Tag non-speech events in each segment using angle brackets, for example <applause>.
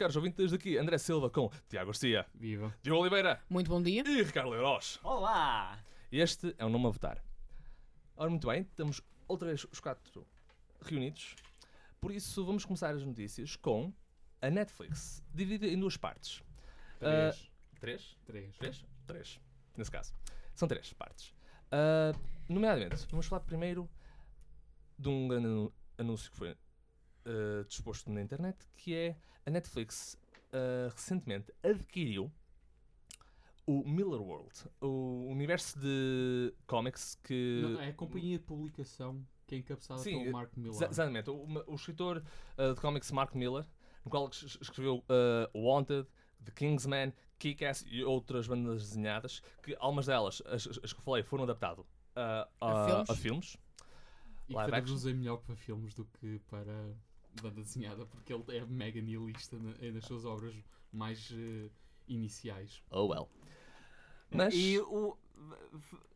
Caros ouvintes, daqui André Silva com Tiago Garcia, Viva. Diogo Oliveira Muito bom dia. e Ricardo Leiroz. Olá! Este é o nome a votar. Ora, muito bem, estamos outra vez os quatro reunidos. Por isso, vamos começar as notícias com a Netflix, dividida em duas partes. Três. Ah, três? Três. Três? Três, nesse caso. São três partes. Ah, nomeadamente, vamos falar primeiro de um grande anúncio que foi ah, disposto na internet, que é a Netflix ah, recentemente adquiriu o Miller World, o universo de comics que... Não, é a companhia de publicação que é encabeçada Sim, pelo Mark Miller. Exa- Exatamente. O, o escritor uh, de comics Mark Miller, no qual es- escreveu uh, Wanted, The Kingsman, Kick-Ass e outras bandas desenhadas, que algumas delas, as, as- que eu falei, foram adaptadas uh, A a, filmes? a filmes. e que traduzem melhor para filmes do que para banda desenhada, porque ele é mega nihilista na- é nas suas obras mais eh, iniciais. Oh well. Mas, E o.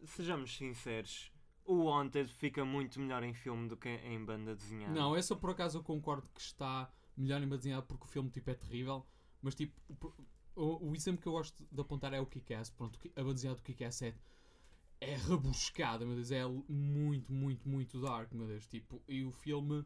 Sejamos sinceros, o Wanted fica muito melhor em filme do que em banda desenhada. Não, essa por acaso eu concordo que está melhor em banda desenhada porque o filme tipo, é terrível, mas tipo, o, o exemplo que eu gosto de apontar é o Kick-Ass. Pronto, a banda desenhada do Kick-Ass é, é rebuscada, meu Deus, é muito, muito, muito dark, meu Deus. Tipo, e o filme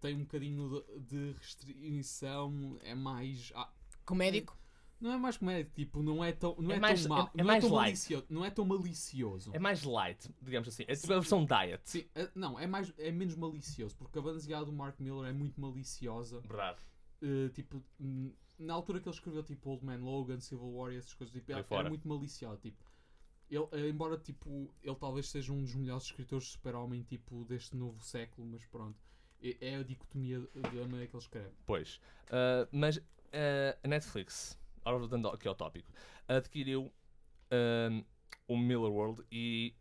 tem um bocadinho de, de restrição, é mais. ah, Comédico. não é mais comédia, tipo, não é tão, não É é mais- tão mal, é- é não, é tão malicioso, não é tão malicioso. é mais light, digamos assim. É tipo a versão diet. Sim, é- não, é, mais, é menos malicioso, porque a banda desenhada do Mark Miller é muito maliciosa. Verdade. Uh, tipo, na altura que ele escreveu tipo Old Man Logan, Civil War e essas coisas, tipo, era, era muito malicioso. Tipo, ele, eh, embora tipo, ele talvez seja um dos melhores escritores de super-homem tipo, deste novo século, mas pronto, é, é a dicotomia da maneira que ele escreve. Pois. Uh, mas uh, a Netflix, agora voltando aqui ao tópico, adquiriu um, o Miller World e,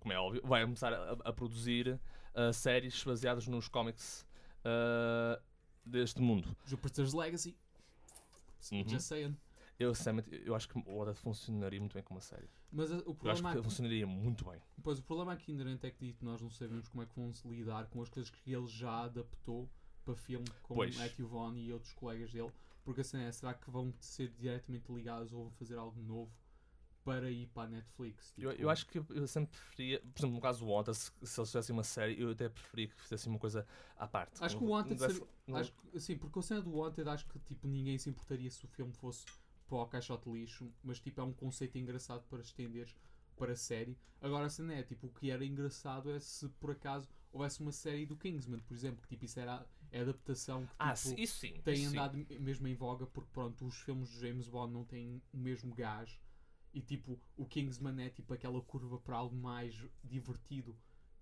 como é óbvio, vai começar a, a produzir uh, séries baseadas nos cómics deste mundo. Jupiter's Legacy, Uhum. just saying. Eu, sinceramente, eu acho que o Oda funcionaria muito bem como uma série. Mas uh, o Eu acho problema, que funcionaria muito bem. pois, o problema aqui inerente é que dito, nós não sabemos como é que vão se lidar com as coisas que ele já adaptou para filme com Pois. Matthew Vaughn e outros colegas dele. Porque assim é, será que vão ser diretamente ligados ou vão fazer algo novo para ir para a Netflix? Eu, Tipo, eu acho que eu sempre preferia, por exemplo, no caso do Oda, se, se eles fizessem uma série, eu até preferia que fizessem uma coisa à parte. Acho que o não desse- seria- não- Acho sim, porque a cena do Wanted acho que tipo, ninguém se importaria se o filme fosse para o caixote de lixo, mas tipo, é um conceito engraçado para estenderes para a série. Agora a cena é, tipo, o que era engraçado é se por acaso houvesse uma série do Kingsman, por exemplo, que tipo, isso era a adaptação que Ah, tipo, sim, isso sim. tem isso sim. andado mesmo em voga porque pronto, os filmes de James Bond não têm o mesmo gás e tipo, o Kingsman é tipo aquela curva para algo mais divertido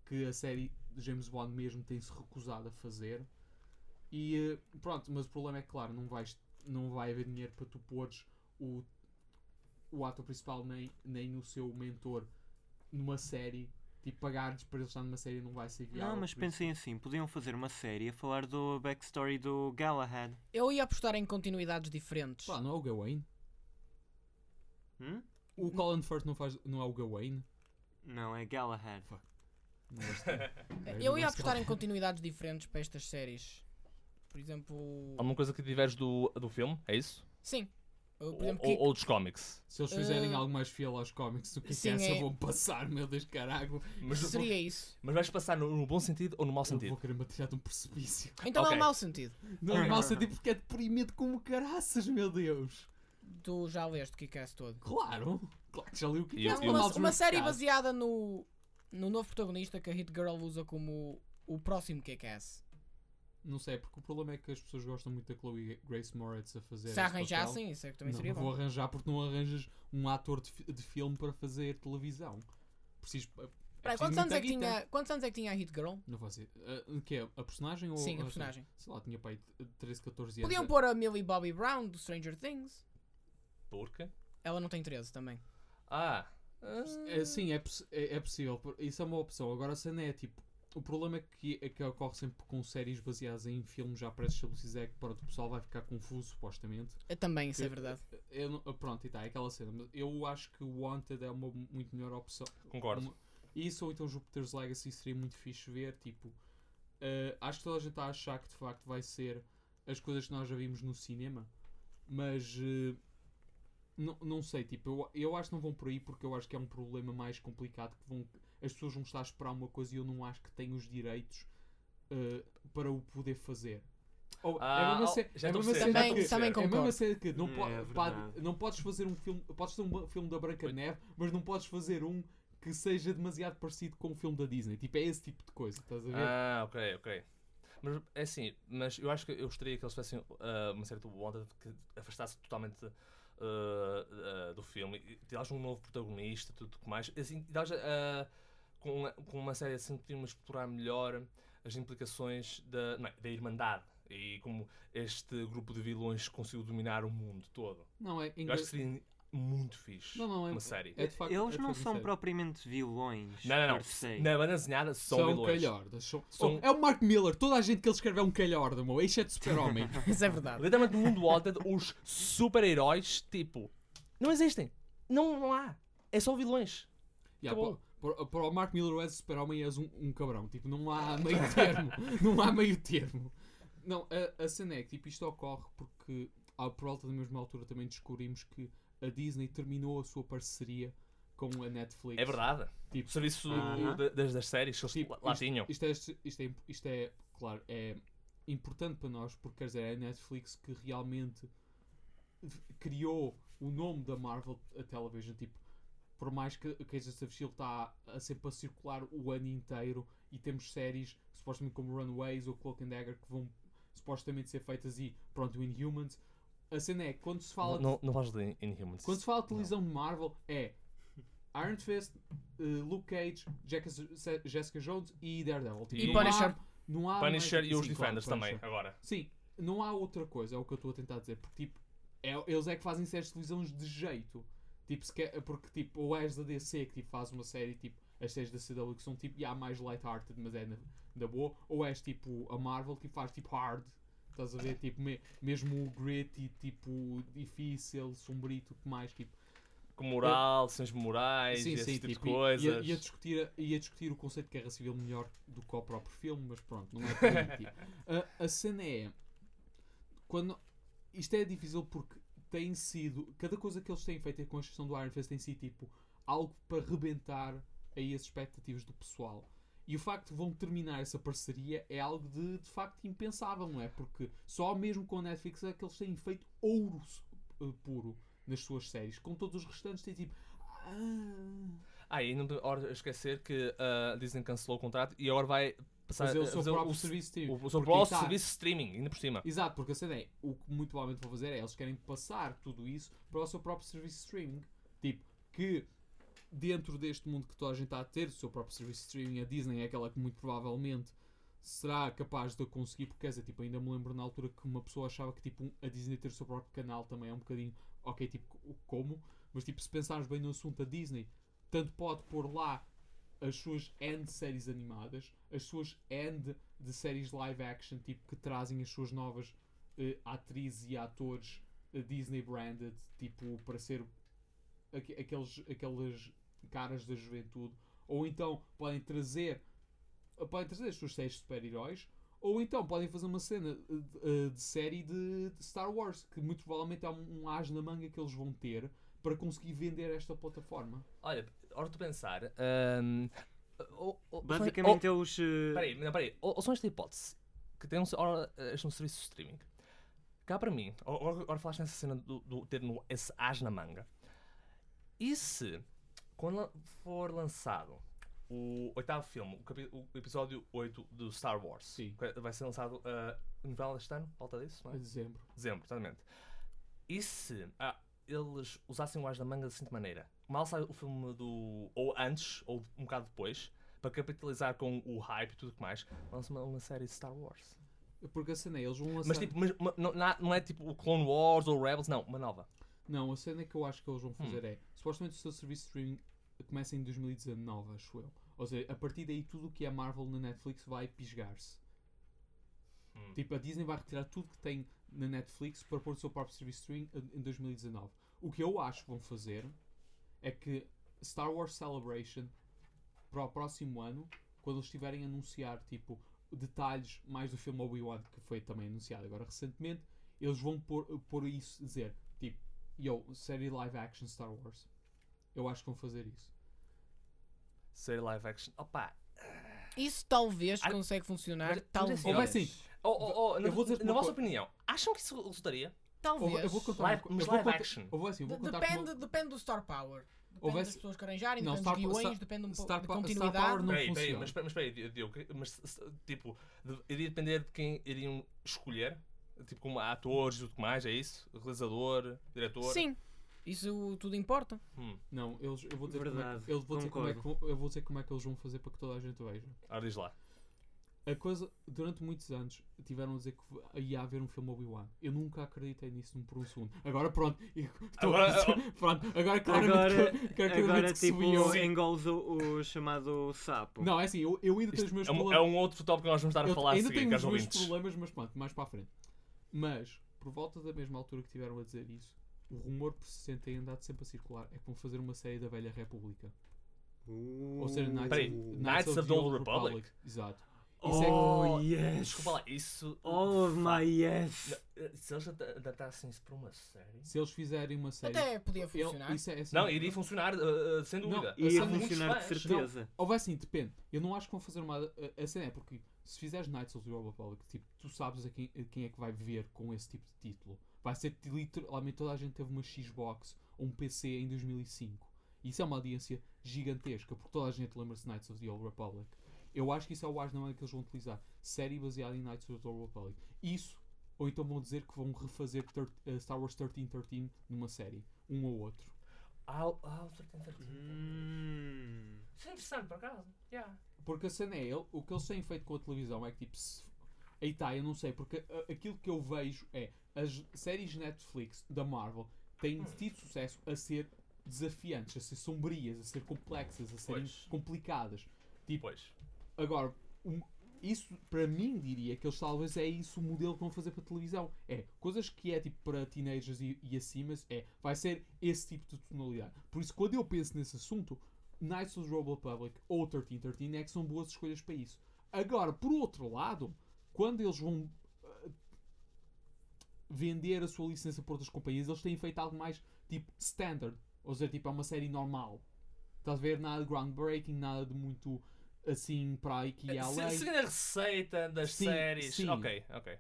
que a série de James Bond mesmo tem-se recusado a fazer. E eh, pronto, mas o problema é que, claro, não, vais, não vai haver dinheiro para tu pôres o, o ator principal nem, nem o seu mentor numa série. Tipo, pagar-lhes para ele estar numa série não vai ser viável. Não, mas pensem assim: podiam fazer uma série a falar do backstory do Galahad. Eu ia apostar em continuidades diferentes. Pá, não é o Gawain? Hum? O Colin Firth não, faz, não é o Gawain? Não, é Galahad. <laughs> É, Eu ia apostar em continuidades diferentes para estas séries. Por exemplo. Alguma coisa que diverge do, do filme, é isso? Sim. Eu, por exemplo, ou, que- ou dos cómics. Se eles fizerem Uh, algo mais fiel aos cómics do que sim, essa, é- vão passar, meu Deus, carago. Mas, seria isso. mas vais passar no, no bom sentido ou no mau Eu sentido? vou querer me atirar de um precipício. Então é Ok. um mau sentido. Não é mau sentido porque é deprimente como caraças, meu Deus. Tu já leste o Kick-Ass todo. Claro. Claro que já li o é. eu- eu- uma, uma série baseada no, no novo protagonista que a Hit Girl usa como o próximo Kick-Ass. Não sei, porque o problema é que as pessoas gostam muito da Chloe Grace Moretz a fazer. Se arranjassem, isso é que também papel. seria não, vou bom. arranjar porque não arranjas um ator de, de filme para fazer televisão. Preciso. é quantos, anos é que tinha, quantos anos é que tinha a Hit Girl? Não faço ideia. Ah, que é? A personagem ou Sim, a personagem. Sei lá, tinha pai 13, 14 anos. Podiam pôr a Millie Bobby Brown do Stranger Things. Porque? Ela não tem 13 também. Ah. É, sim, é, é, é possível. Isso é uma opção. Agora a cena é tipo. O problema é que, é que ocorre sempre com séries baseadas em filmes já pré-estabelecidos é que pronto, o pessoal vai ficar confuso, supostamente. Eh, Também, isso é Eu- verdade. Eu não- pronto, e tá, é aquela cena. Mas eu acho que o Wanted é uma muito melhor opção. Concordo. Uma- Isso ou então Jupiter's Legacy seria muito fixe ver. Tipo, eh, acho que toda a gente está a achar que de facto vai ser as coisas que nós já vimos no cinema, mas eh, não, não sei. Tipo, eu, eu acho que não vão por aí porque eu acho que é um problema mais complicado. Que vão, as pessoas vão estar a esperar uma coisa e eu não acho que têm os direitos eh, para o poder fazer. Ou, é Ah, a mesma oh, ce- já é a a mesma perceber, cena Também- que- também é a mesma concordo. cena que não, Hum, po- é pá, não podes fazer um filme, podes fazer um filme da Branca de Neve, mas não podes fazer um que seja demasiado parecido com o filme da Disney. Tipo, é esse tipo de coisa, estás a ver? Ah, ok, ok. Mas é assim, mas eu acho que eu gostaria que eles fizessem ah, uma série do Wanted que afastasse totalmente ah, ah, do filme e tirasse um novo protagonista, tudo o que mais. Assim, e dás, ah, com, com uma série assim podíamos explorar melhor as implicações da, não é, da Irmandade e como este grupo de vilões conseguiu dominar o mundo todo. Não, é Eu acho que seria muito fixe Não, não, é- uma série. é de facto- Eles é não são sério. propriamente vilões. Não, não, não. Na banda desenhada são, São vilões. calhordas. São, São- Oh, é o Mark Miller. Toda a gente que ele escreve é um calhorda, meu. Exceto Super-Homem. <laughs> Isso é verdade. Literalmente no mundo Wanted, os super-heróis, tipo, não existem. Não, não há. É só vilões. Yeah, Acabou. Para, o Mark Miller, és Super-Homem és um, um cabrão. Tipo, não há meio <laughs> termo. não há meio termo. Não, a, a cena é que tipo, isto ocorre porque, à, por volta da mesma altura, também descobrimos que a Disney terminou a sua parceria com a Netflix. É verdade. Tipo, O serviço Aham. de- das, das séries que eles Tipo, lá isto, tinham. Isto é, isto, é, isto é, claro, é importante para nós porque quer dizer, é a Netflix que realmente criou o nome da Marvel a television. Tipo, por mais que a Agents of Shield está a sempre a circular o ano inteiro e temos séries supostamente como Runaways ou Cloak and Dagger que vão supostamente ser feitas e pronto, Inhumans. A cena é quando se fala Não, não, não fales de Inhumans. quando se fala de televisão de Marvel, é Iron Fist, eh, Luke Cage, Jessica, Jessica Jones e Daredevil. Tipo, E não Punisher. Há, não há Punisher mais- e os sim, claro, Defenders também, Punisher. agora. Sim, não há outra coisa, é o que eu estou a tentar dizer. Porque, tipo, é- eles é que fazem séries de televisão de jeito. Tipo, se quer, porque, tipo, ou és da DC que tipo, faz uma série, tipo, as séries da CW que são, tipo, já mais light-hearted, mas é na, da boa. Ou és, tipo, a Marvel que faz, tipo, hard. Estás a ver? Tipo, me- mesmo o gritty, tipo, difícil, sombrio, tudo mais, tipo, Com moral, decisões morais, sim, esse sim, tipo de tipo, e- coisas. Ia, ia discutir, ia discutir o conceito de guerra civil melhor do que o próprio filme, mas pronto, não é por tipo. <laughs> a, a cena é. Quando, isto é difícil porque tem sido. Cada coisa que eles têm feito, com a exceção do Iron Fist, tem sido tipo algo para rebentar aí as expectativas do pessoal. E o facto de vão terminar essa parceria é algo de, de facto impensável, não é? Porque só mesmo com a Netflix é que eles têm feito ouro eh, puro nas suas séries. Com todos os restantes tem tipo. Ah, Ah, e não hora esquecer que a Disney cancelou o contrato e agora vai passar fazer o seu fazer próprio o, serviço de o, o streaming. seu próprio tá- serviço streaming, ainda por cima. Exato, porque a cena é, o que muito provavelmente vão fazer é, eles querem passar tudo isso para o seu próprio serviço de streaming. Tipo, que dentro deste mundo que toda a gente está a ter, o seu próprio serviço de streaming, a Disney é aquela que muito provavelmente será capaz de conseguir, porque quer dizer, tipo, ainda me lembro na altura que uma pessoa achava que tipo, a Disney ter o seu próprio canal também é um bocadinho, ok, tipo, como, mas tipo, se pensarmos bem no assunto, a Disney tanto pode pôr lá as suas end séries animadas, as suas end de séries live action, tipo, que trazem as suas novas eh, atrizes e atores eh, Disney branded, tipo, para ser aque- aqueles, aquelas caras da juventude, ou então podem trazer podem trazer as suas séries de super-heróis, ou então podem fazer uma cena eh, de, eh, de série de, de Star Wars, que muito provavelmente é um, um as na manga que eles vão ter para conseguir vender esta plataforma. Olha, hora de pensar. ahm, o- o- Basicamente é os. eh, Peraí, não, peraí. Ou, ou são esta hipótese que tem um, ora, este é um serviço de streaming. Cá para mim, agora, falaste nessa cena do, do ter no, esse as na manga. E se, quando for lançado o oitavo filme, o, o episódio 8 do Star Wars. Sim. que Vai ser lançado ah, no final deste ano, falta disso, não é? dezembro. Dezembro, exatamente. E se ah, eles usassem o as da manga da seguinte maneira? Mal sai o filme do. ou antes, ou um bocado depois, para capitalizar com o hype e tudo o que mais, lança uma, uma série de Star Wars. Porque a cena é, eles vão lançar... Mas, tipo, mas, mas não, não- é tipo o Clone Wars ou Rebels, não, uma nova. Não, a cena que eu acho que eles vão Hum. fazer é, supostamente o seu serviço de streaming começa em 2019, acho eu. Ou seja, a partir daí tudo o que é Marvel na Netflix vai pisgar-se. Hum. Tipo, a Disney vai retirar tudo que tem na Netflix para pôr o seu próprio serviço de streaming em 2019. O que eu acho que vão fazer é que Star Wars Celebration para o próximo ano, quando eles estiverem a anunciar tipo detalhes mais do filme Obi-Wan que foi também anunciado agora recentemente, eles vão pôr, pôr isso, dizer tipo, yo, série live action Star Wars. Eu acho que vão fazer isso. Série live action. Opa! Isso talvez Ah, consegue funcionar. mas talvez. assim, Ou vai assim, Oh, oh, oh, na, Eu vou dizer-te na uma vossa opinião, acham que isso resultaria? Talvez. eu, eu vou contar Live- mas eu vou live contar- action. eu vou assim, eu vou contar depende, uma- depende do Star Power. Depende Houvesse- das pessoas que arranjarem, Não, depende dos guiões, depende um pouco da Pa- Star continuidade. Power não Peraí, peraí, funciona. mas, mas espera aí, Diogo, mas tipo, iria depender de quem iriam escolher? Tipo, como atores e tudo mais, é isso? Realizador, diretor? Sim, isso tudo importa. Hum, Não, eles, eu vou dizer, como é, Verdade, que- eu vou dizer como é que, eu vou dizer como é que eles vão fazer para que toda a gente veja. ora diz lá. A coisa, durante muitos anos, tiveram a dizer que ia haver um filme Obi-Wan. Eu nunca acreditei nisso por um segundo. Agora pronto, <laughs> Agora- <laughs> pronto, agora claramente Agora, que, que agora que tipo, subiu. engoles o, o chamado sapo. Não, é assim, eu, eu ainda tenho os meus É um, é problemas. um outro tópico que nós vamos estar a eu falar a ainda seguir, tenho os meus ouvintes. problemas, mas pronto, mais para a frente. Mas, por volta da mesma altura que tiveram a dizer isso, o rumor persistente tem andado sempre a circular é que vão fazer uma série da Velha República. Ou seja, Knights, Peraí, of, Knights of the Old Republic? Exato. Isso é Oh, yes! Desculpa lá, isso. Oh my yes! Se eles ad- adaptassem isso para uma série. Se eles fizerem uma série. Até podia funcionar. isso é assim, Não, iria funcionar, uh, sem Não, dúvida. eu Ia Há muitos funcionar de certeza. Ou vai assim, depende. Eu não acho que vão fazer uma. A, a cena é porque se fizeres Knights of the Old Republic, tipo, tu sabes a quem, a quem é que vai ver com esse tipo de título. Vai ser literalmente toda a gente teve uma Xbox ou um PC em 2005. Isso é uma audiência gigantesca, porque toda a gente lembra-se de Knights of the Old Republic. Eu acho que isso é o não é que eles vão utilizar. Série baseada em Knights of the Old Republic. Isso, ou então vão dizer que vão refazer ter- eh, Star Wars 1313 numa série. Um ou outro. Ah, o 1313. Hum. Isso é interessante, por acaso. Yeah. Porque a cena é, ele- o que eles têm feito com a televisão é que tipo, se, aí tá, eu não sei, porque a- aquilo que eu vejo é as séries Netflix da Marvel têm tido sucesso a ser desafiantes, a ser sombrias, a ser complexas, a serem Pois. complicadas. Tipo, Pois. Agora, um- isso para mim diria que eles talvez é isso o modelo que vão fazer para televisão. É coisas que é tipo para teenagers e, e acima, é vai ser esse tipo de tonalidade. Por isso, quando eu penso nesse assunto, Knights of the Republic ou 1313 é que são boas escolhas para isso. Agora, por outro lado, quando eles vão ah, vender a sua licença por outras companhias, eles têm feito algo mais tipo standard. Ou seja, tipo, é uma série normal. Estás a ver? Nada de groundbreaking, nada de muito assim para aí que ia além. Seguindo a receita das Sim, séries. sim. Ok, ok.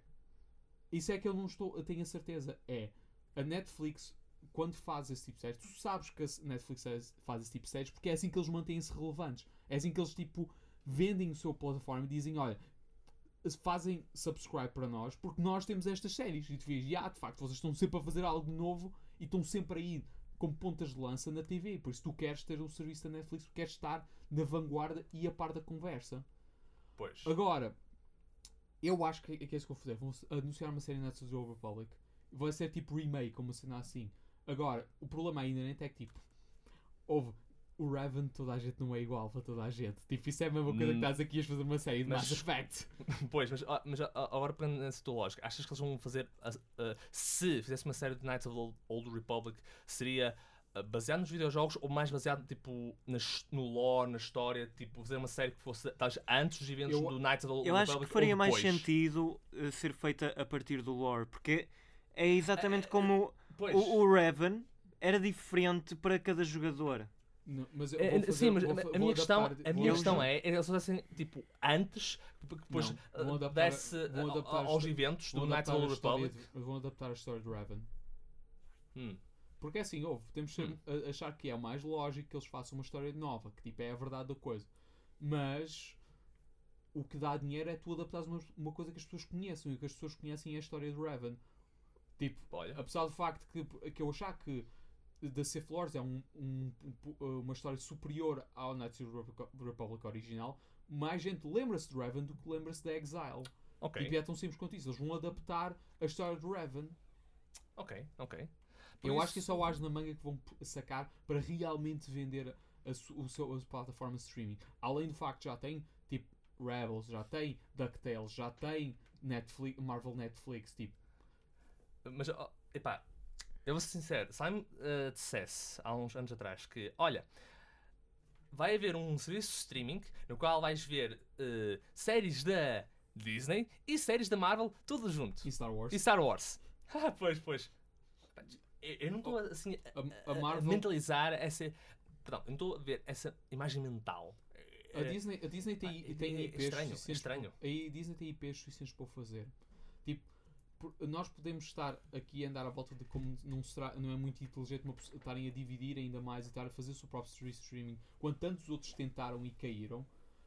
Isso é que eu não estou, eu tenho a certeza. É a Netflix, quando faz esse tipo de séries, tu sabes que a Netflix faz- esse tipo de séries porque é assim que eles mantêm-se relevantes. É assim que eles tipo vendem o seu plataforma e dizem: olha, fazem subscribe para nós porque nós temos estas séries. E tu vês, ah, de facto, vocês estão sempre a fazer algo novo e estão sempre aí como pontas de lança na TV. Por isso tu queres ter o serviço da Netflix, tu queres estar na vanguarda e a par da conversa. Pois. Agora, eu acho que, que é isso que vou fazer. Vão anunciar uma série Knights of the Old Republic. Vai ser tipo remake, uma cena assim. Agora, o problema ainda nem é que tipo. Houve. O Raven, toda a gente não é igual para toda a gente. Tipo, isso é a mesma coisa que Hum. estás aqui a fazer uma série de Mas- Mass Effect. <laughs> Pois, mas, ah, mas ah, agora pegando nessa tua lógica, achas que eles vão fazer. ah, se fizesse uma série de Knights of the Old- Republic, seria baseado nos videojogos ou mais baseado tipo, nas- no lore, na história? Tipo, fazer uma série que fosse talvez antes dos eventos Eu- do Knights of the Old Eu acho Republic? que faria mais sentido eh, ser feita a partir do lore, porque é exatamente como Pois. o, o Raven era diferente para cada jogador. Não, mas eu É, vou sim, fazer- mas vou a- vou minha questão, a minha questão é, é eles fizessem tipo antes, depois Não, adaptar- a aos eventos do Knights of the Republic. Vão adaptar a história de Raven. Hum. Porque é assim, houve, temos de ser- Hum. a- achar que é o mais lógico que eles façam uma história nova, que tipo é a verdade da coisa. Mas o que dá dinheiro é tu adaptares uma, uma coisa que as pessoas conheçam e o que as pessoas conhecem é a história do Raven. Tipo, Olha, apesar do facto que, que eu achar que The Sith Lords é um, um- um- uma história superior ao Knights of the Repu- Republic original, mais gente lembra-se de Raven do que lembra-se de Exile. ok, Tipo, é tão simples quanto isso. Eles vão adaptar a história do Raven. ok, ok. Por Eu isso- acho que é o as na manga que vão sacar para realmente vender a, o seu, a plataforma de streaming. Além do facto que já tem tipo Rebels, já tem DuckTales, já tem Netflix, Marvel Netflix, tipo. Mas, epá, eu vou ser sincero, se me eh, dissesse há uns anos atrás que, olha, vai haver um serviço de streaming no qual vais ver eh, séries da Disney e séries da Marvel, tudo junto. E Star Wars. E Star Wars. <laughs> Ah, pois, pois. Eu, não estou assim a, A- a a- Marvel- mentalizar essa. Perdão, eu não estou a ver essa imagem mental. A Disney, a Disney tem, Ah, tem é IPs estranho, é estranho. para- a Disney tem IPs suficientes para o fazer. Tipo, por- nós podemos estar aqui a andar à volta de como não, será, não é muito inteligente uma estarem a dividir ainda mais e estar a fazer o seu próprio streaming quando tantos outros tentaram e caíram.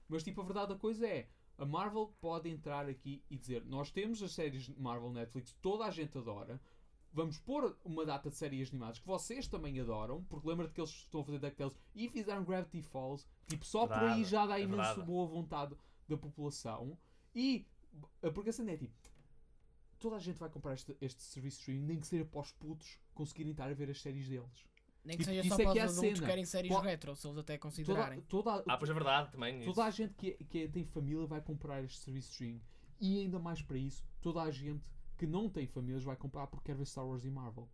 Mas tipo, a verdade da coisa é, a Marvel pode entrar aqui e dizer, nós temos as séries de Marvel Netflix, toda a gente adora, vamos pôr uma data de séries animadas que vocês também adoram, porque lembra-te que eles estão a fazer DuckTales e fizeram Gravity Falls, tipo, só por aí Verdade, já dá é imenso verdade. boa vontade da população. E, porque a cena é tipo, toda a gente vai comprar este, este serviço streaming, nem que seja para os putos conseguirem estar a ver as séries deles. Nem que Tipo, seja isso só é para que é a os adultos que querem séries Qual- retro, se eles até Toda, considerarem. toda, Ah, pois é verdade também. isso. Toda a gente que, é- que é- tem família vai comprar este serviço streaming. E ainda mais para isso, toda a gente que não tem famílias vai comprar porque quer ver Star Wars e Marvel.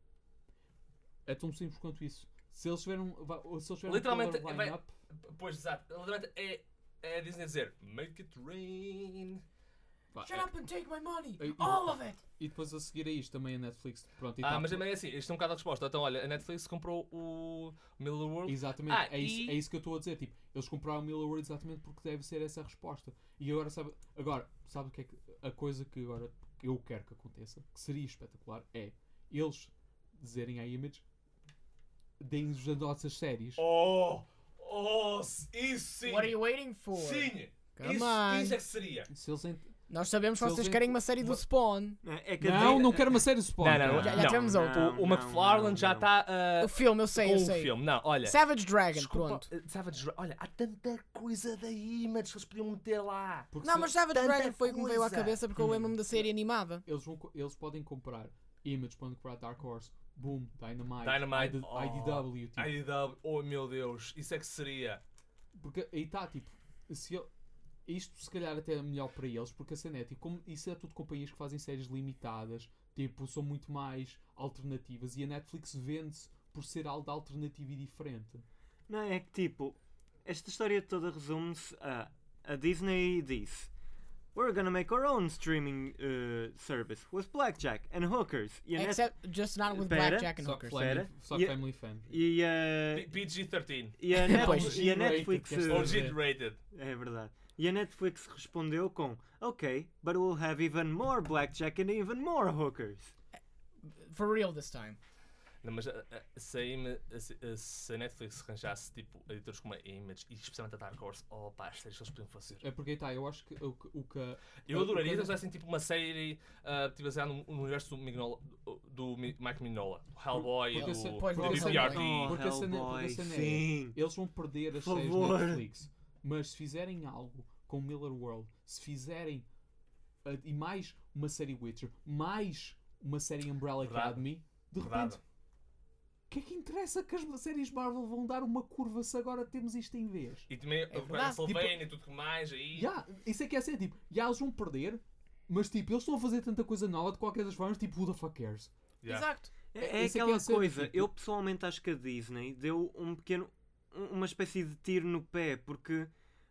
É tão simples quanto isso. Se eles tiveram, va- se eles tiveram Literalmente, um vai- line-up, Pois, exato. Literalmente é, é a Disney dizer Make it rain. pá, Shut é- up and take my money! All of it! e depois a seguir a isto também a Netflix. Pronto, Ah, tá. mas também é assim, isto é um bocado a resposta. Então, olha, a Netflix comprou o Middle World. Exatamente, Ah, é, isso, e- é isso que eu estou a dizer. Tipo, eles compraram o Miller World exatamente porque deve ser essa a resposta. E agora sabe, agora, sabe o que é que a coisa que agora eu quero que aconteça, que seria espetacular, é eles dizerem à Image deem-nos as nossas séries. Oh! Oh! Isso sim! What are you waiting for? Sim! Come Isso, on. isso é que seria! Se eles Nós sabemos que Se vocês eles querem uma série do Spawn. É que Não, não quero uma série de Spawn. Não, não. Já- já não. tivemos outro. O, o McFarlane não, já está uh, O filme, eu sei, com eu sei. filme. Não, olha. Savage Dragon, desculpa, pronto. uh, Savage Dra- Olha, há tanta coisa da Image que eles podiam meter lá. Porque Não, se- mas Savage tanta Dragon foi o que me veio à coisa. cabeça porque eu lembro-me da série animada. eles, vão, co- eles podem comprar Image, podem comprar Dark Horse, Boom, Dynamite, Dynamite, ID- oh. IDW. Tipo, IDW, oh meu Deus, isso é que seria. Porque aí está, tipo, se eu- isto se calhar até é melhor para eles, porque a cena é, tipo, como isso é tudo companhias que fazem séries limitadas, tipo, são muito mais alternativas e a Netflix vende-se por ser algo alternativo e diferente. Não, é que tipo, esta história toda resume-se a a Disney disse We're gonna make our own streaming uh, service with blackjack and hookers. E a, Net- Except just not with Pera, Blackjack and Só, Hookers. só E- family fan. e a, P- PG-13. e a, Net- Pois. e a G-rated, Netflix. uh, dizer? G-rated. É verdade. E a Netflix respondeu com Ok, but we'll have even more blackjack and even more hookers. For real this time. Não, mas a, a, se, a Ima- a- se- a- se a Netflix arranjasse tipo editores como a Image e especialmente a Dark Horse, oh pá, as séries que eles podiam fazer. É porque aí está, eu acho que o, que- o que. Eu adoraria se coisa- fizessem tipo uma série uh, tipo, baseada no, no universo do, Mignola, do Mi- Mike Mignola, do Hellboy e Porque do, se- do porque BPRD. Oh, Porque a cena- porque a Hellboy, cena é- sim. Eles vão perder as séries favor. Netflix. Mas se fizerem algo com Miller World, se fizerem uh, e mais uma série Witcher, mais uma série Umbrella Verdade. Academy, de Verdade. repente, o que é que interessa que as séries Marvel vão dar uma curva se agora temos isto em vez? E também verdade. o Castlevania e tudo que mais aí. Já, isso é que é assim, tipo, já eles vão perder, mas tipo, eles estão a fazer tanta coisa nova de qualquer das formas, tipo, who the fuck cares? Yeah. Exato. É, É- é é que é aquela coisa, tipo- eu pessoalmente acho que a Disney deu um pequeno. Um- uma espécie de tiro no pé, porque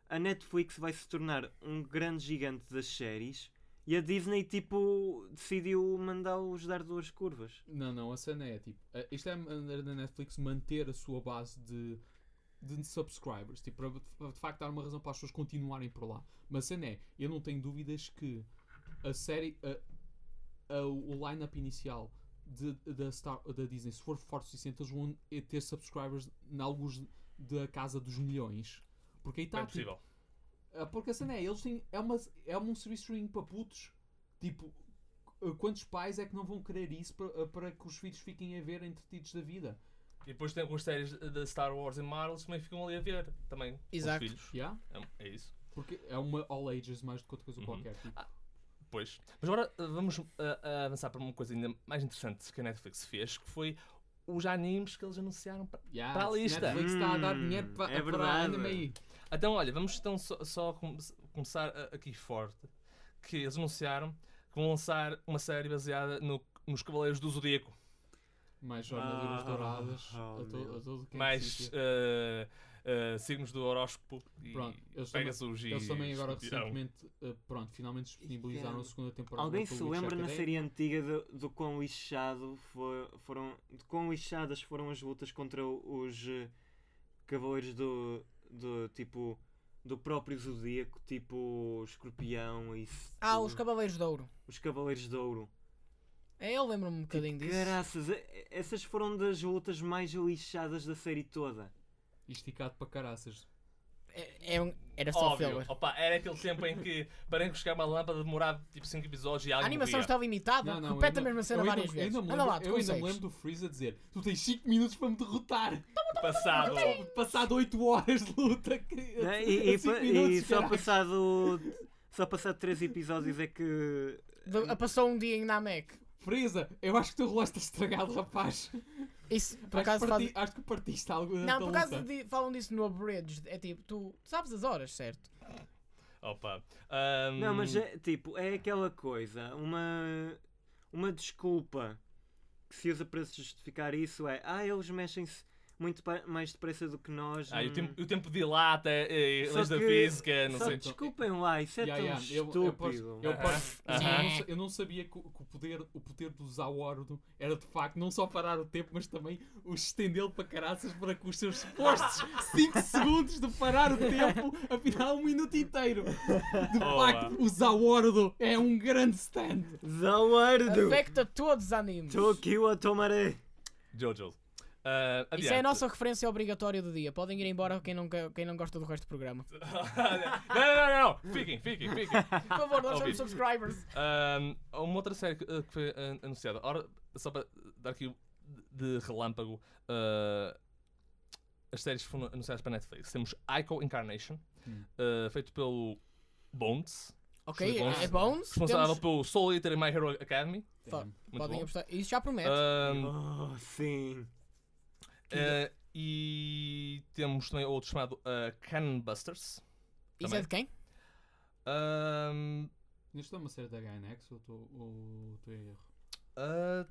a Netflix vai se tornar um grande gigante das séries e a Disney, tipo, decidiu mandá-los dar duas curvas. Não, não, a cena é tipo, isto é a maneira da Netflix manter a sua base de, de subscribers, tipo, para de- de facto dar uma razão para as pessoas continuarem por lá. Mas a cena é, eu não tenho dúvidas que a série, a- a- o line-up inicial da, Star, da Disney, se for forte o suficiente, eles vão ter subscribers em alguns da casa dos milhões. Porque aí está, Bem tipo, possível. Ah, Porque a cena é, eles têm. É, uma, é um serviço de streaming para putos. Tipo, ah, quantos pais é que não vão querer isso para, para que os filhos fiquem a ver entretidos da vida? E depois tem algumas séries da Star Wars e Marvel que também ficam ali a ver. Também. com os Exato. filhos. Yeah? É, é isso. Porque é uma all ages mais do que outra coisa Uhum. qualquer. Tipo. Pois. Mas agora uh, vamos uh, avançar para uma coisa ainda mais interessante que a Netflix fez, que foi os animes que eles anunciaram. para- Yeah, Para a lista. Netflix está a dar Hum, dinheiro para, é para verdade. anime aí. Então, olha, vamos então só, só com- começar uh, aqui forte, que eles anunciaram que vão lançar uma série baseada no- nos Cavaleiros do Zodíaco. Mais jornaleiras Ah, douradas oh, a, to, a todo quem mais uh, uh, signos do horóscopo e Pronto, eles também- Pegasus e Eles também agora recentemente, eh, pronto, finalmente disponibilizaram a segunda temporada. Alguém se lembra na série antiga do, do quão lixado foi- foram. de quão lixadas foram as lutas contra os eh, cavaleiros do. do tipo. do próprio Zodíaco, tipo Escorpião e. Ah, os Cavaleiros de Ouro. os Cavaleiros de Ouro. É, eu lembro-me um bocadinho disso. Caraças, e- essas foram das lutas mais lixadas da série toda. E Esticado para caraças. É, é um- era só Óbvio. filler. Opa, era aquele tempo em que para buscar uma lâmpada demorava tipo 5 episódios e A alguém animação morria. está limitada, Não, não, repete a mesma cena ainda- várias eu vezes. Anda lá, lembro- tu Eu ainda me lembro do Freeza a dizer: Tu tens 5 minutos para me derrotar. Passado. Passado 8 horas de luta. que-? E, e minutos, e só passado. Só passado três episódios é que. De- Passou um dia em Namek. Freeza, eu acho que o teu relógio está estragado, rapaz. Isso, por Acho, acaso que faz... parti- acho que partiste algo Não, por a acaso di- falam disso no Abridged. É tipo, tu sabes as horas, certo? Opa. ahm, Não, mas é tipo, é aquela coisa, uma. Uma desculpa que se usa para se justificar isso é. Ah, eles mexem-se muito pa- mais depressa do que nós. Ah, e o hum, tempo, o tempo dilata, e, Só leis da que- física, não só sei. desculpem lá, isso é Yeah, tão yeah, eu- eu estúpido. posso- eu posso- aham. eu não sa- Eu não sabia que, o- que o, poder, o poder do Zawardo era de facto não só parar o tempo, mas também o estendê-lo para caraças para que os seus supostos <laughs> 5 segundos de parar o tempo, afinal um minuto inteiro. De Oh, facto, o Zawardo é um grande stand. Zawardo! Afecta todos os animes. Tokyo a tomaré! Ah, Isso é a nossa referência obrigatória do dia. Podem ir embora quem não, quem não gosta do resto do programa. <laughs> não, não, não, não. Fiquem, fiquem, fiquem. Por favor, nós somos subscribers. Ahm, uma outra série que, uh, que foi uh, anunciada. Ora, só para dar aqui de relâmpago uh, as séries que foram anunciadas para Netflix. Temos Ico Incarnation, Hum. uh, feito pelo Bones, Ok, Foi é, é Bones. responsável Temos... pelo Soul Eater e My Hero Academy. Muito Podem apostar. Isso já promete. Ahm, Oh, sim! Uh, e temos também outro chamado uh, Cannon Busters. Isso é de quem? Ahm, Isto é uma série da Gainax ou estou ou estou em erro? uh,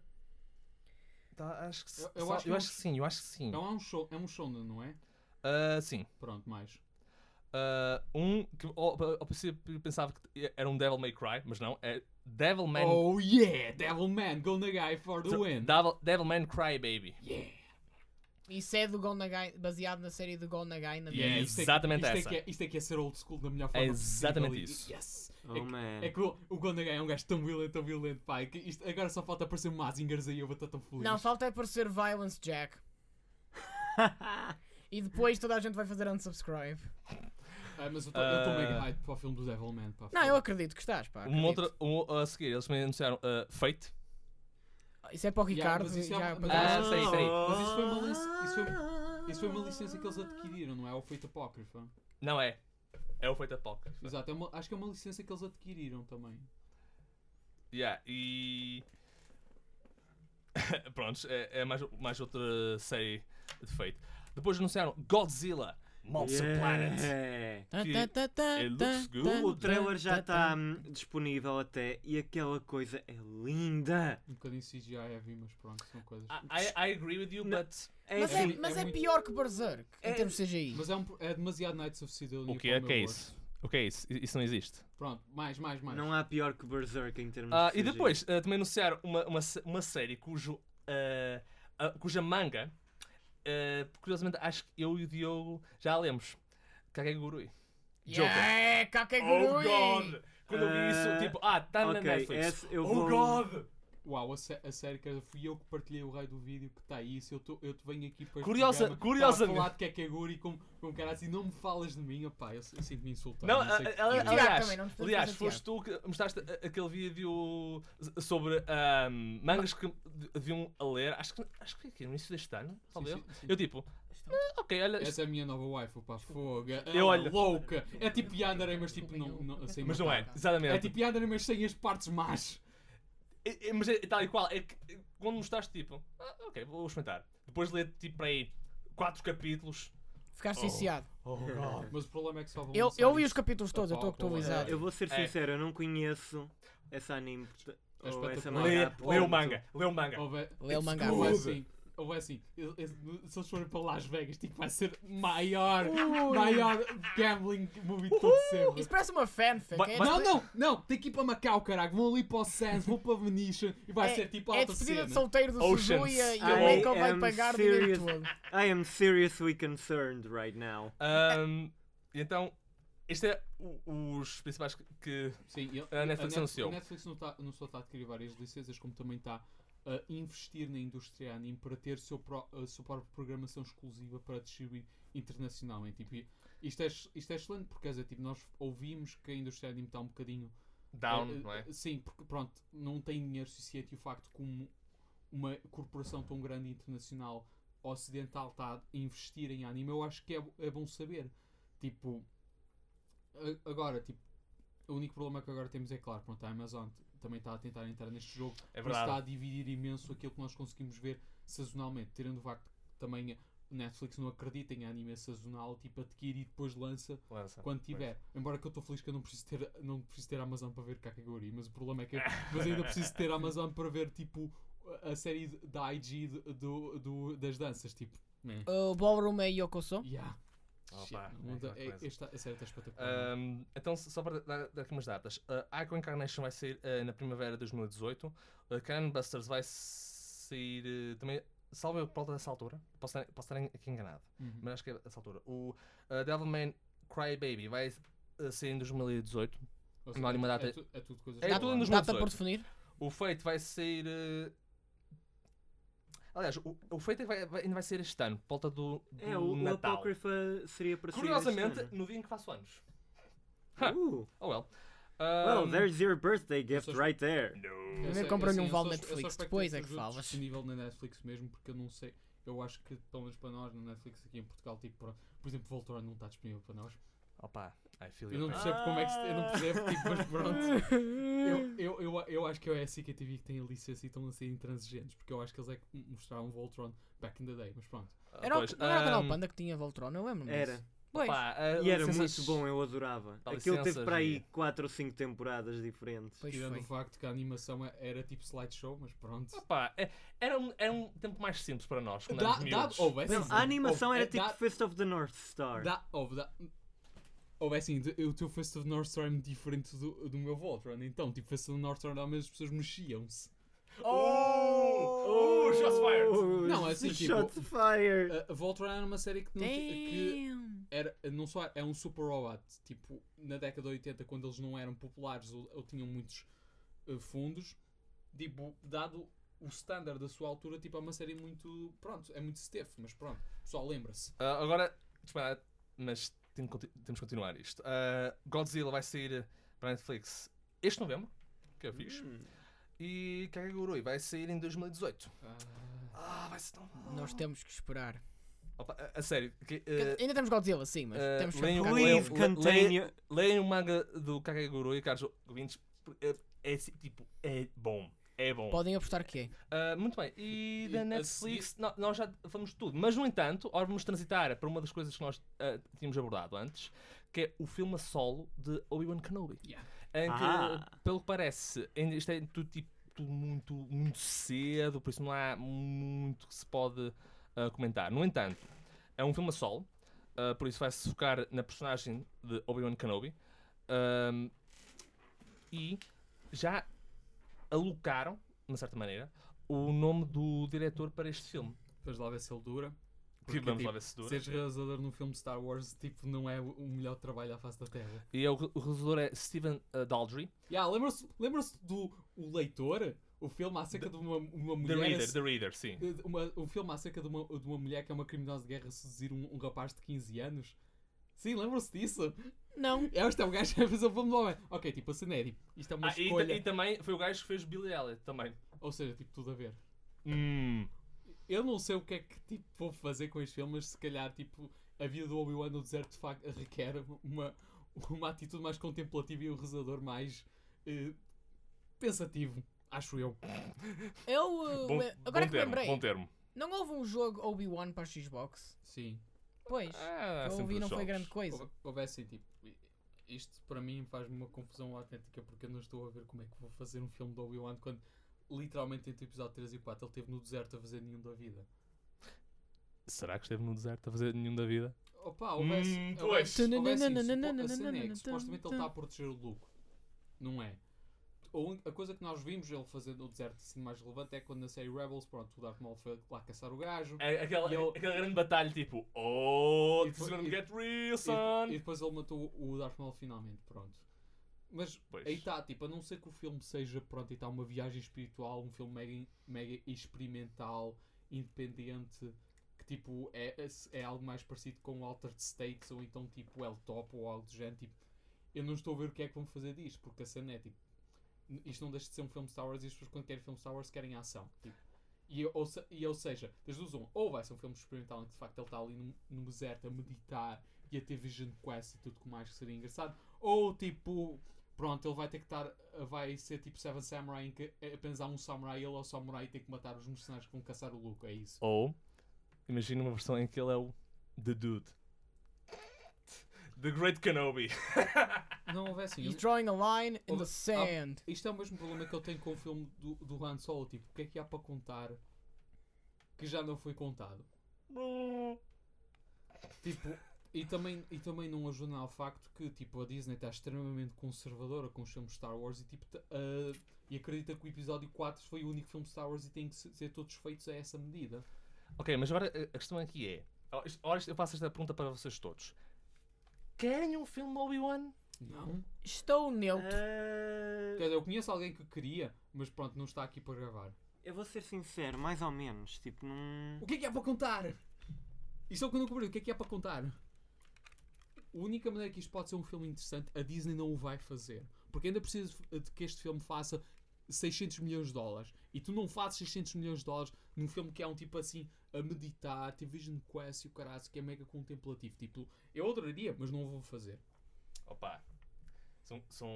tá, acho que, Eu- eu só- acho que eu é acho um- que sim, eu acho que sim. É um show, é um shonen, não é? Uh, sim. Pronto, mais. Uh, um que ao, ao princípio pensava que era um Devil May Cry, mas não, é Devil Man, Oh yeah, Devil Man, go Nagai for the so- win. Devil, Devil Man Cry Baby. Yeah. Isso é do Go Nagai, baseado na série do Go Nagai na Yeah, isto é exatamente isto é essa. que é- isto é que é ser old school da melhor É forma exatamente possível. isso. E- Yes. Oh é, que- man! é que o, o Gondagai é um gajo tão violento, tão violento, pai, que isto, agora só falta aparecer Mazingers aí, eu vou estar tão feliz. Não, falta é parecer Violence Jack. <laughs> E depois toda a gente vai fazer unsubscribe. Ah, mas eu estou mega Ah. hype para o filme do Devil Man. Pá, Não, eu acredito que estás, pá. Um acredito. outro, um, a seguir, eles também anunciaram uh, Fate. Isso é para o Yeah, Ricardo. mas isso é- já- mas Ah, sei, sei. Mas isso foi uma lic- isso foi- Isso foi uma licença que eles adquiriram, não é? O feito apócrifa. Não é. É o Fate Apócrifo. Exato, é uma- acho que é uma licença que eles adquiriram também. Yeah, e. <laughs> Prontos, é, é mais, mais outra série de Fate. Depois anunciaram Godzilla Monster Planet. Yeah. Que tá, tá, tá, it tá, looks good. O trailer já tá, tá. está disponível até e aquela coisa é linda! Um bocadinho CGI heavy, mas pronto, são coisas. I, I agree with you, Não. but. É Mas, é, assim, mas é é, muito- pior que Berserk em É- termos de CGI. Mas é, um, é demasiado Knights of Sidonia. O que é que é isso? O que é isso? Isso não existe. Pronto, mais, mais, mais. não há pior que Berserk em termos Ah, de e CGI. depois ah, também anunciaram uma, uma, uma série cujo, ah, cuja manga, ah, curiosamente, acho que eu e o Diogo já a lemos. Kakegurui. Joker. Yeah, Oh Kakegurui! God! Quando eu vi isso, tipo, ah, tá na Netflix. oh vou- God! Uau, a, sé- a sério, cara, fui eu que partilhei o raio do vídeo que está aí. Se eu, tô, eu te venho aqui para Curiosa- programa curiosamente- falar de Kekaguri como, como cara assim, não me falas de mim, opá, eu, eu sinto-me insultado. Não, não sei a- que a- aliás, também, não aliás foste tu que mostraste a- aquele vídeo sobre ahm, mangas que de- deviam a ler, acho que, acho que foi aqui no início deste ano, talvez. Eu tipo, "Ah, ok, olha, Essa é a minha nova wife, pá, fogo. Eu Eu olho- louca. É tipo Yandere, mas tipo, não, não, sem mas não é, exatamente. É tipo Yandere, mas sem as partes más. É- é- mas é tal e qual, é que é, quando mostraste tipo, "Ah, ok, vou experimentar. Depois de ler tipo para aí quatro capítulos. Ficaste Oh. viciado. Oh god. Mas o problema é que só vão Eu, eu vi os capítulos todos, eu estou atualizado. Eu vou ser É. sincero, eu não conheço essa anime. É Ou essa espetacular. Lê, mangá. lê o manga, lê o manga. Lê o mangá. Houve Tudo. Assim, houve assim, se eles forem para Las Vegas, tipo, vai ser maior, maior gambling movie de todo sempre. Isso parece uma fanfic. Vai- é vai- Não, não, não, tem que ir para Macau, caralho. Vão ali para o Sands, vão para Venetian e vai é, ser tipo é alta despedida de solteiro do. Suzuya e I o Eiko vai am pagar o dinheiro todo. I am seriously concerned right now. Ahm, e então, este é o- os principais que- que. Sim, A Netflix Net- anunciou. A Netflix não, tá, não só está a adquirir várias licenças, como também está a investir na indústria anime para ter seu pró- a sua própria programação exclusiva para distribuir internacionalmente. Tipo, isto, é, isto é excelente porque dizer, tipo, nós ouvimos que a indústria anime está um bocadinho Down, Eh, não é? eh, Sim, porque pronto, não tem dinheiro suficiente e o facto como uma corporação tão grande internacional ocidental está a investir em anime, eu acho que é, é bom saber. Tipo, agora, tipo, o único problema que agora temos é claro, pronto, a Amazon também está a tentar entrar neste jogo, É mas está a verdade. dividir imenso aquilo que nós conseguimos ver sazonalmente, tirando o facto que também Netflix não acredita em anime sazonal, tipo, adquire e depois lança Lança. quando tiver. Embora que eu estou feliz que eu não preciso ter, não preciso ter Amazon para ver Kakegori, mas o problema é que eu, mas ainda preciso ter Amazon para ver tipo a série da IG do, do, das danças, tipo. O Ballroom é Yokoso. Yeah. Opa, Shit, é não dá- aquela é- coisa. esta, a série está espetacular. Ahm, então, só para dar, dar aqui umas datas: a Icon Incarnation vai sair eh, na primavera de 2018, a Cannon Busters vai sair eh, também, salve por volta dessa altura. Posso estar, posso estar aqui enganado, Uhum. mas acho que é dessa altura. O uh, Devilman Crybaby vai eh, sair em 2018. Ou não há nenhuma data- É, tu- é tudo coisas É que tudo em falam. 2018. Data por definir. O Fate vai sair. eh, Aliás, o, o Fate vai, vai- ainda vai ser este ano, por volta do, do É, o, o Natal. Apócrifa seria para Curiosamente, este no dia em que faço anos. ano. <laughs> Uh, Oh well. well, Ahm, there's your birthday gift só- right there. Eu Primeiro compra-lhe assim, um vale Netflix, depois é que falas. disponível na Netflix mesmo, porque eu não sei. Eu acho que, pelo menos para nós, na Netflix aqui em Portugal, tipo, por, por exemplo, Voltron não está disponível para nós. Opa, I feel Eu não percebo como é que se, eu não percebo, tipo, mas <laughs> pronto. Eu, eu, eu, eu acho que é a SCTV que tem a licença e estão a ser intransigentes, porque eu acho que eles é que mostraram Voltron back in the day, mas pronto. Ah, Era, o- pois, não era o canal Panda que tinha Voltron, eu lembro-me Era. Pois. ah, E era licenças- muito bom, eu adorava. Aquilo teve para aí e- 4 ou 5 temporadas diferentes. Pois Tirando foi. o facto que a animação é- era tipo slideshow, mas pronto. Opa, é- era, um, era um tempo mais simples para nós, dá, miúdos. houve, é Não, a animação houve, era é, tipo dá- Fist of the North Star. Dá, houve, dá. Houve é assim, o teu Fist of North Star é muito diferente do, do meu Voltron. Então, tipo, Fist of North Star, ao menos as pessoas mexiam-se. Oh! Oh, shots fired! Oh, Não, é assim, tipo- Shots fired! A, a Voltron era uma série que, não, que era, não só é um super robot, tipo, na década de 80, quando eles não eram populares ou, ou tinham muitos eh, fundos, tipo, dado o standard da sua altura, tipo, é uma série muito, pronto, é muito stiff, mas pronto, o pessoal lembra-se. Ah, agora, espera, mas tem temos que continuar isto. Ah, Godzilla vai sair para a Netflix este novembro, que é fixe. Hum. E Kakegurui vai sair em 2018. Ah, Ah, vai ser tão. Nós temos que esperar. Opa, a, a sério, que, eh, Ainda temos Godzilla, sim, mas eh, temos que leiam- leiam- o manga do Kakegurui, caros ouvintes. É, é tipo, é bom. É bom. Podem apostar que é. Ah, muito bem, e da Netflix nó- nós já falamos de tudo, mas no entanto, agora vamos transitar para uma das coisas que nós ah, tínhamos abordado antes, que é o filme a solo de Obi-Wan Kenobi. Yeah. Em que, Ah. pelo que parece, isto é tudo, tipo, tudo muito, muito cedo, por isso não há muito que se pode ah, comentar. No entanto, é um filme a solo, ah, por isso vai-se focar na personagem de Obi-Wan Kenobi. E já alocaram, de uma certa maneira, o nome do diretor para este filme. Depois lá ver se ele dura. Que Porque, vamos lá tipo, ver se dura. Seres realizador num filme Star Wars, tipo, não é o melhor trabalho à face da Terra. E é o, o realizador é Steven uh, Daldry. Yeah, Lembra-se lembra do o leitor? o filme acerca de uma, uma The mulher. Reader, The Reader, sim. uma- um filme acerca de uma, de uma mulher que é uma criminosa de guerra seduzir um, um rapaz de 15 anos. Sim, lembram-se disso? Não. Este é o gajo que vai fazer o filme do homem. Ok, tipo, a cena é tipo, isto é uma Ah, e, escolha. e também foi o gajo que fez Billy Elliot também. Ou seja, tipo, tudo a ver. Hum. Eu não sei o que é que tipo, vou fazer com estes filmes, mas se calhar tipo, a vida do Obi-Wan no deserto de facto requer uma, uma atitude mais contemplativa e um rezador mais eh, pensativo, acho eu. Eu. uh, Bom, agora bom que termo, lembrei, bom termo. não houve um jogo Obi-Wan para a Xbox? Sim. Pois. Ah, eu ouvi não foi grande coisa. Houve- Houve assim, tipo, isto para mim faz-me uma confusão autêntica porque eu não estou a ver como é que vou fazer um filme do Obi-Wan quando literalmente entre o episódio 3 e 4 ele esteve no deserto a fazer nenhum da vida. Será que esteve no deserto a fazer nenhum da vida? Opa, houvesse. Hum, houvesse- pois. houvesse isso. Supo- a cena é que supostamente ele está a proteger o Luke. Não é? A, coisa que nós vimos ele fazer no deserto assim mais relevante é quando na série Rebels, pronto, o Darth Maul foi lá caçar o gajo. É aquela, E eu- aquela grande batalha tipo Oh, E depois- gonna e- get real, E, son! e depois ele matou o Darth Maul finalmente, pronto. Mas Pois. aí está, tipo, a não ser que o filme seja, pronto, e está uma viagem espiritual, um filme mega, mega experimental, independente, que tipo, é, é, é algo mais parecido com Altered States, ou então tipo El Top, ou algo do género, tipo, eu não estou a ver o que é que vão fazer disto, porque a cena é tipo, isto não deixa de ser um filme Star Wars e as pessoas quando querem filme Star Wars querem ação, tipo. E, ou, se- e ou seja, os um, ou vai ser um filme experimental em que de facto ele está ali no, no deserto a meditar e a ter Vision Quest e tudo que mais que seria engraçado, ou tipo, pronto, ele vai ter que estar, vai ser tipo Seven Samurai em que apenas há um samurai, ele é o samurai e tem que matar os mercenários que vão caçar o Luke, é isso. Ou imagina uma versão em que ele é o The Dude. The Great Kenobi. <laughs> Não houvesse assim. He's drawing a line in the sand. Isto é o mesmo problema que eu tenho com o filme do, do Han Solo, tipo, o que é que há para contar que já não foi contado? Tipo, e também, e também não ajuda ao facto que tipo, a Disney está extremamente conservadora com os filmes Star Wars e, tipo, ah, e acredita que o episódio 4 foi o único filme Star Wars e tem que se- ser todos feitos a essa medida. ok, mas agora a questão aqui é. eu faço esta pergunta para vocês todos. Querem um filme do Obi-Wan? Não. Estou neutro. Ah, Quer dizer, eu conheço alguém que queria, mas pronto, não está aqui para gravar. eu vou ser sincero, mais ou menos. Tipo, não. O que é que há para contar? Isso é o que eu não comprei. O que é que há para contar? A única maneira que isto pode ser um filme interessante, a Disney não o vai fazer. Porque ainda precisa de que este filme faça 600 milhões de dólares. E tu não fazes 600 milhões de dólares num filme que é um tipo assim, a meditar, ter Vision Quest e o caralho, que é mega contemplativo. Tipo, eu adoraria, mas não o vou fazer. Opa, são, são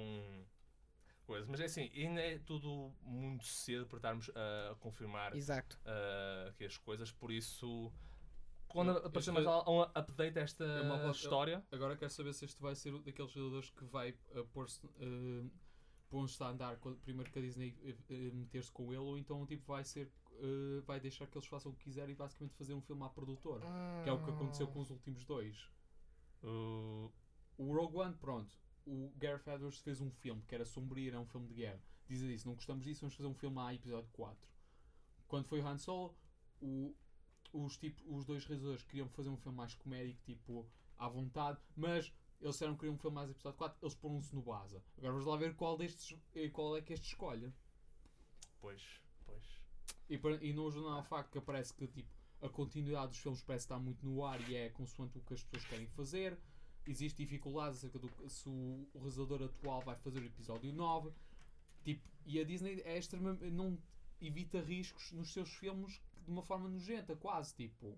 coisas. Mas é assim, ainda é tudo muito cedo para estarmos a confirmar Exato. ah, aqui as coisas, por isso. Quando Eu- aparecer eu- mais um update desta É uma voz- história, Agora quero saber se este vai ser um daqueles jogadores que vai uh, pôr-se uh, pôr-se a andar primeiro que a Disney uh, uh, meter-se com ele ou então tipo vai ser uh, vai deixar que eles façam o que quiserem e basicamente fazer um filme à produtora que é o que aconteceu com os últimos dois. Uh, o Rogue One pronto o Gareth Edwards fez um filme que era sombrio era um filme de guerra. Diz isso não gostamos disso vamos fazer um filme a episódio 4 quando foi o Han Solo o, os, tipo, os dois realizadores queriam fazer um filme mais comédico tipo à vontade mas eles disseram que queriam um filme mais episódio 4 eles poram-se no Baza agora vamos lá ver qual destes eh, qual é que este escolhe. Pois, pois. E, para- e não ajuda ao facto que parece que tipo, a continuidade dos filmes parece estar muito no ar e é consoante o que as pessoas querem fazer. Existem dificuldades acerca do se o, o realizador atual vai fazer o episódio 9. Tipo, e a Disney é extremamente, não evita riscos nos seus filmes de uma forma nojenta, quase. Tipo,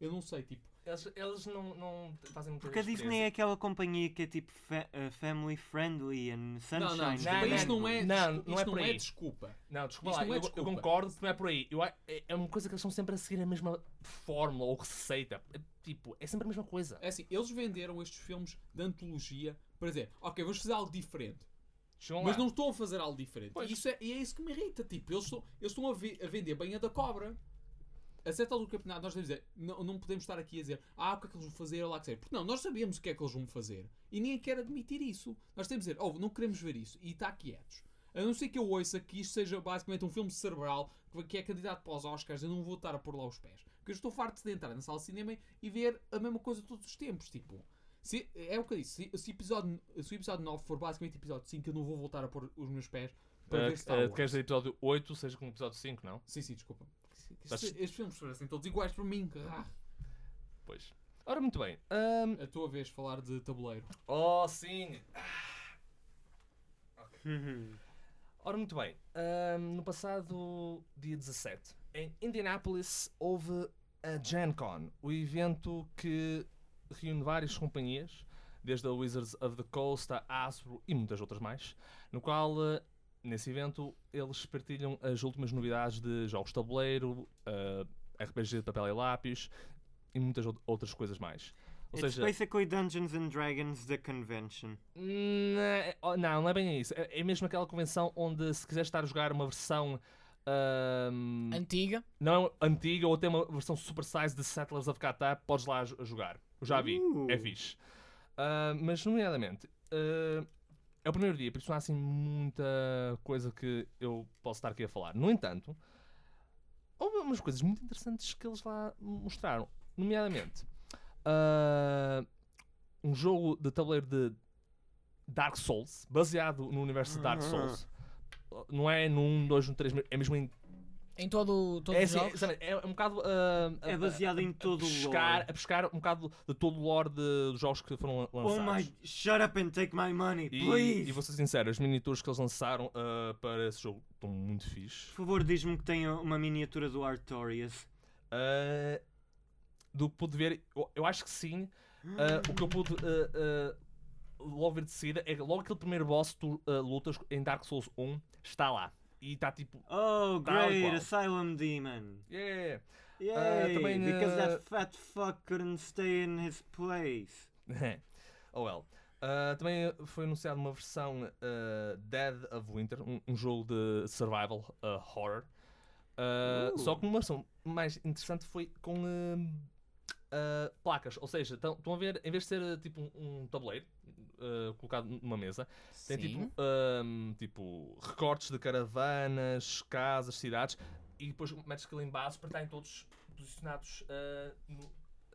eu não sei, tipo, Eles, eles não, não fazem muita Porque a Disney é aquela companhia que é tipo fa- uh, family friendly and sunshine. não, não, desculpa, não, isto não é, não, desculpa, não é isto por não é aí. desculpa. Não, desculpa Isto lá, não é eu, eu desculpa. concordo que não é por aí. Eu, a- é, é uma coisa que eles estão sempre a seguir a mesma fórmula ou receita. É, tipo, é sempre a mesma coisa. É assim, eles venderam estes filmes de antologia para dizer, ok, vamos fazer algo diferente. Chegam Mas lá. não estão a fazer algo diferente. Pois. E, isso é, e é isso que me irrita. Tipo, eles estão, eles estão a, ve- a vender banha da cobra. A certa altura do campeonato, nós devemos dizer, não, não podemos estar aqui a dizer, ah, o que é que eles vão fazer, lá que seja. Porque não, nós sabemos o que é que eles vão fazer. E ninguém quer admitir isso. Nós temos de dizer, oh, não queremos ver isso. E está quietos. A não ser que eu ouça que isto seja basicamente um filme cerebral que- é candidato para os Oscars, eu não vou estar a pôr lá os pés. Porque eu estou farto de entrar na sala de cinema e ver a mesma coisa todos os tempos. Tipo, se, é o que eu disse. Se, se, episódio, se o episódio 9 for basicamente episódio 5, eu não vou voltar a pôr os meus pés Para Uh, ver Star uh, Wars. queres dizer episódio 8, seja como episódio 5, não? Sim, sim, desculpa. Estes, Mas- estes filmes parecem todos iguais para mim. Ah. Pois. Ora, muito bem. Ahm, A tua vez falar de tabuleiro. oh, sim. Uhum. <laughs> Ora, muito bem. Ahm, no passado dia 17, em Indianapolis, houve a Gen Con, o evento que reúne várias companhias, desde a Wizards of the Coast, a Hasbro e muitas outras mais, no qual, nesse evento, eles partilham as últimas novidades de jogos de tabuleiro, eh, RPG de papel e lápis e muitas ou- outras coisas mais. Ou It's seja, basically Dungeons and Dragons the convention. Hum, é- Não, não é bem isso. É é mesmo aquela convenção onde se quiseres estar a jogar uma versão ahm, Antiga. não antiga ou até uma versão super size de Settlers of Catan, podes lá jo- jogar. Eu já vi, Uh. é fixe. Ah, mas, nomeadamente, ah, é o primeiro dia, por isso não há assim muita coisa que eu posso estar aqui a falar. No entanto, houve umas coisas muito interessantes que eles lá mostraram. Nomeadamente, ah, um jogo de tabuleiro de Dark Souls, baseado no universo de Dark Ah. Souls. Não é no 1, 2, no 3, é mesmo em Em todo, todos é, os assim, jogos. sabe, é um bocado. ah, É baseado a- em a todo o pescar, lore. A pescar um bocado de todo o lore de- dos jogos que foram Oh lançados. my. Shut up and take my money, e, please! e vou ser sincero, as miniaturas que eles lançaram ah, para esse jogo estão muito fixe. Por favor, diz-me que tem uma miniatura do Artorias. Ah, do que pude ver, eu, eu acho que sim. Ah, o que eu pude logo ver de seguida é que logo aquele primeiro boss que tu lutas em Dark Souls 1 está lá. E está tipo. Oh, great! Asylum Demon. Yeah! Yay! também, because uh, that fat fuck couldn't stay in his place. <laughs> oh well. Uh, também uh, foi anunciada uma versão uh, Dead of Winter, um, um jogo de survival uh, horror. Uh, Uh. Só que uma versão mais interessante foi com uh, placas. Ou seja, estão estão a ver, em vez de ser uh, tipo um, um tabuleiro uh, colocado numa mesa, tem Sim. tipo, um, tipo recortes de caravanas, casas, cidades e depois metes aquilo em base para estarem todos posicionados uh, no-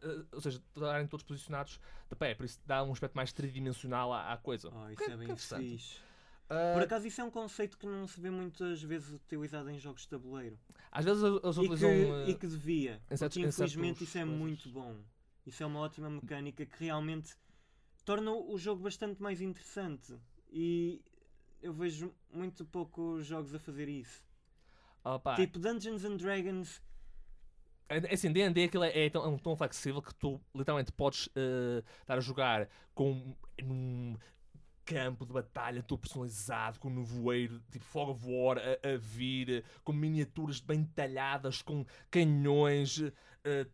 uh, ou seja, estarem todos posicionados de pé, por isso dá um aspecto mais tridimensional à, à coisa. Oh, isso Que- é bem que fixe. Uh, Por acaso, isso é um conceito que não se vê muitas vezes utilizado em jogos de tabuleiro. às vezes eles eles E utilizam. que, uh, e que devia. certos- Porque infelizmente isso é coisas. muito bom. Isso é uma ótima mecânica que realmente torna o jogo bastante mais interessante. E eu vejo muito poucos jogos a fazer isso. opá, Tipo Dungeons and Dragons. É é assim, D&D aquilo é, é tão, é um tão flexível que tu literalmente podes uh, estar a jogar com num campo de batalha todo personalizado, com nevoeiro, tipo Fog of War a, a vir, com miniaturas bem detalhadas, com canhões, uh,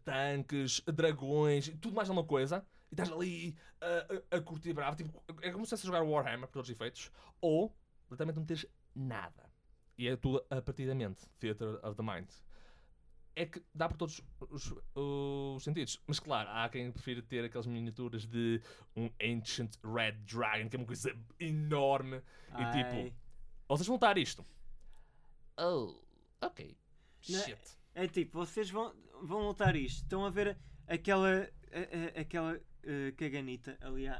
tanques, dragões, tudo mais alguma coisa. E estás ali a, a, a curtir bravo, tipo, é como se estivesse a jogar Warhammer, por todos os efeitos, ou literalmente não teres nada. E é tudo a partir da mente, Theater of the Mind é que dá para todos os, os sentidos. Mas claro, há quem prefira ter aquelas miniaturas de um Ancient Red Dragon, que é uma coisa enorme. E tipo, ai, vocês vão estar isto. Oh, ok. Não, Shit. É tipo, vocês vão, vão lutar isto. Estão a ver aquela, a- a- aquela eh, caganita ali à,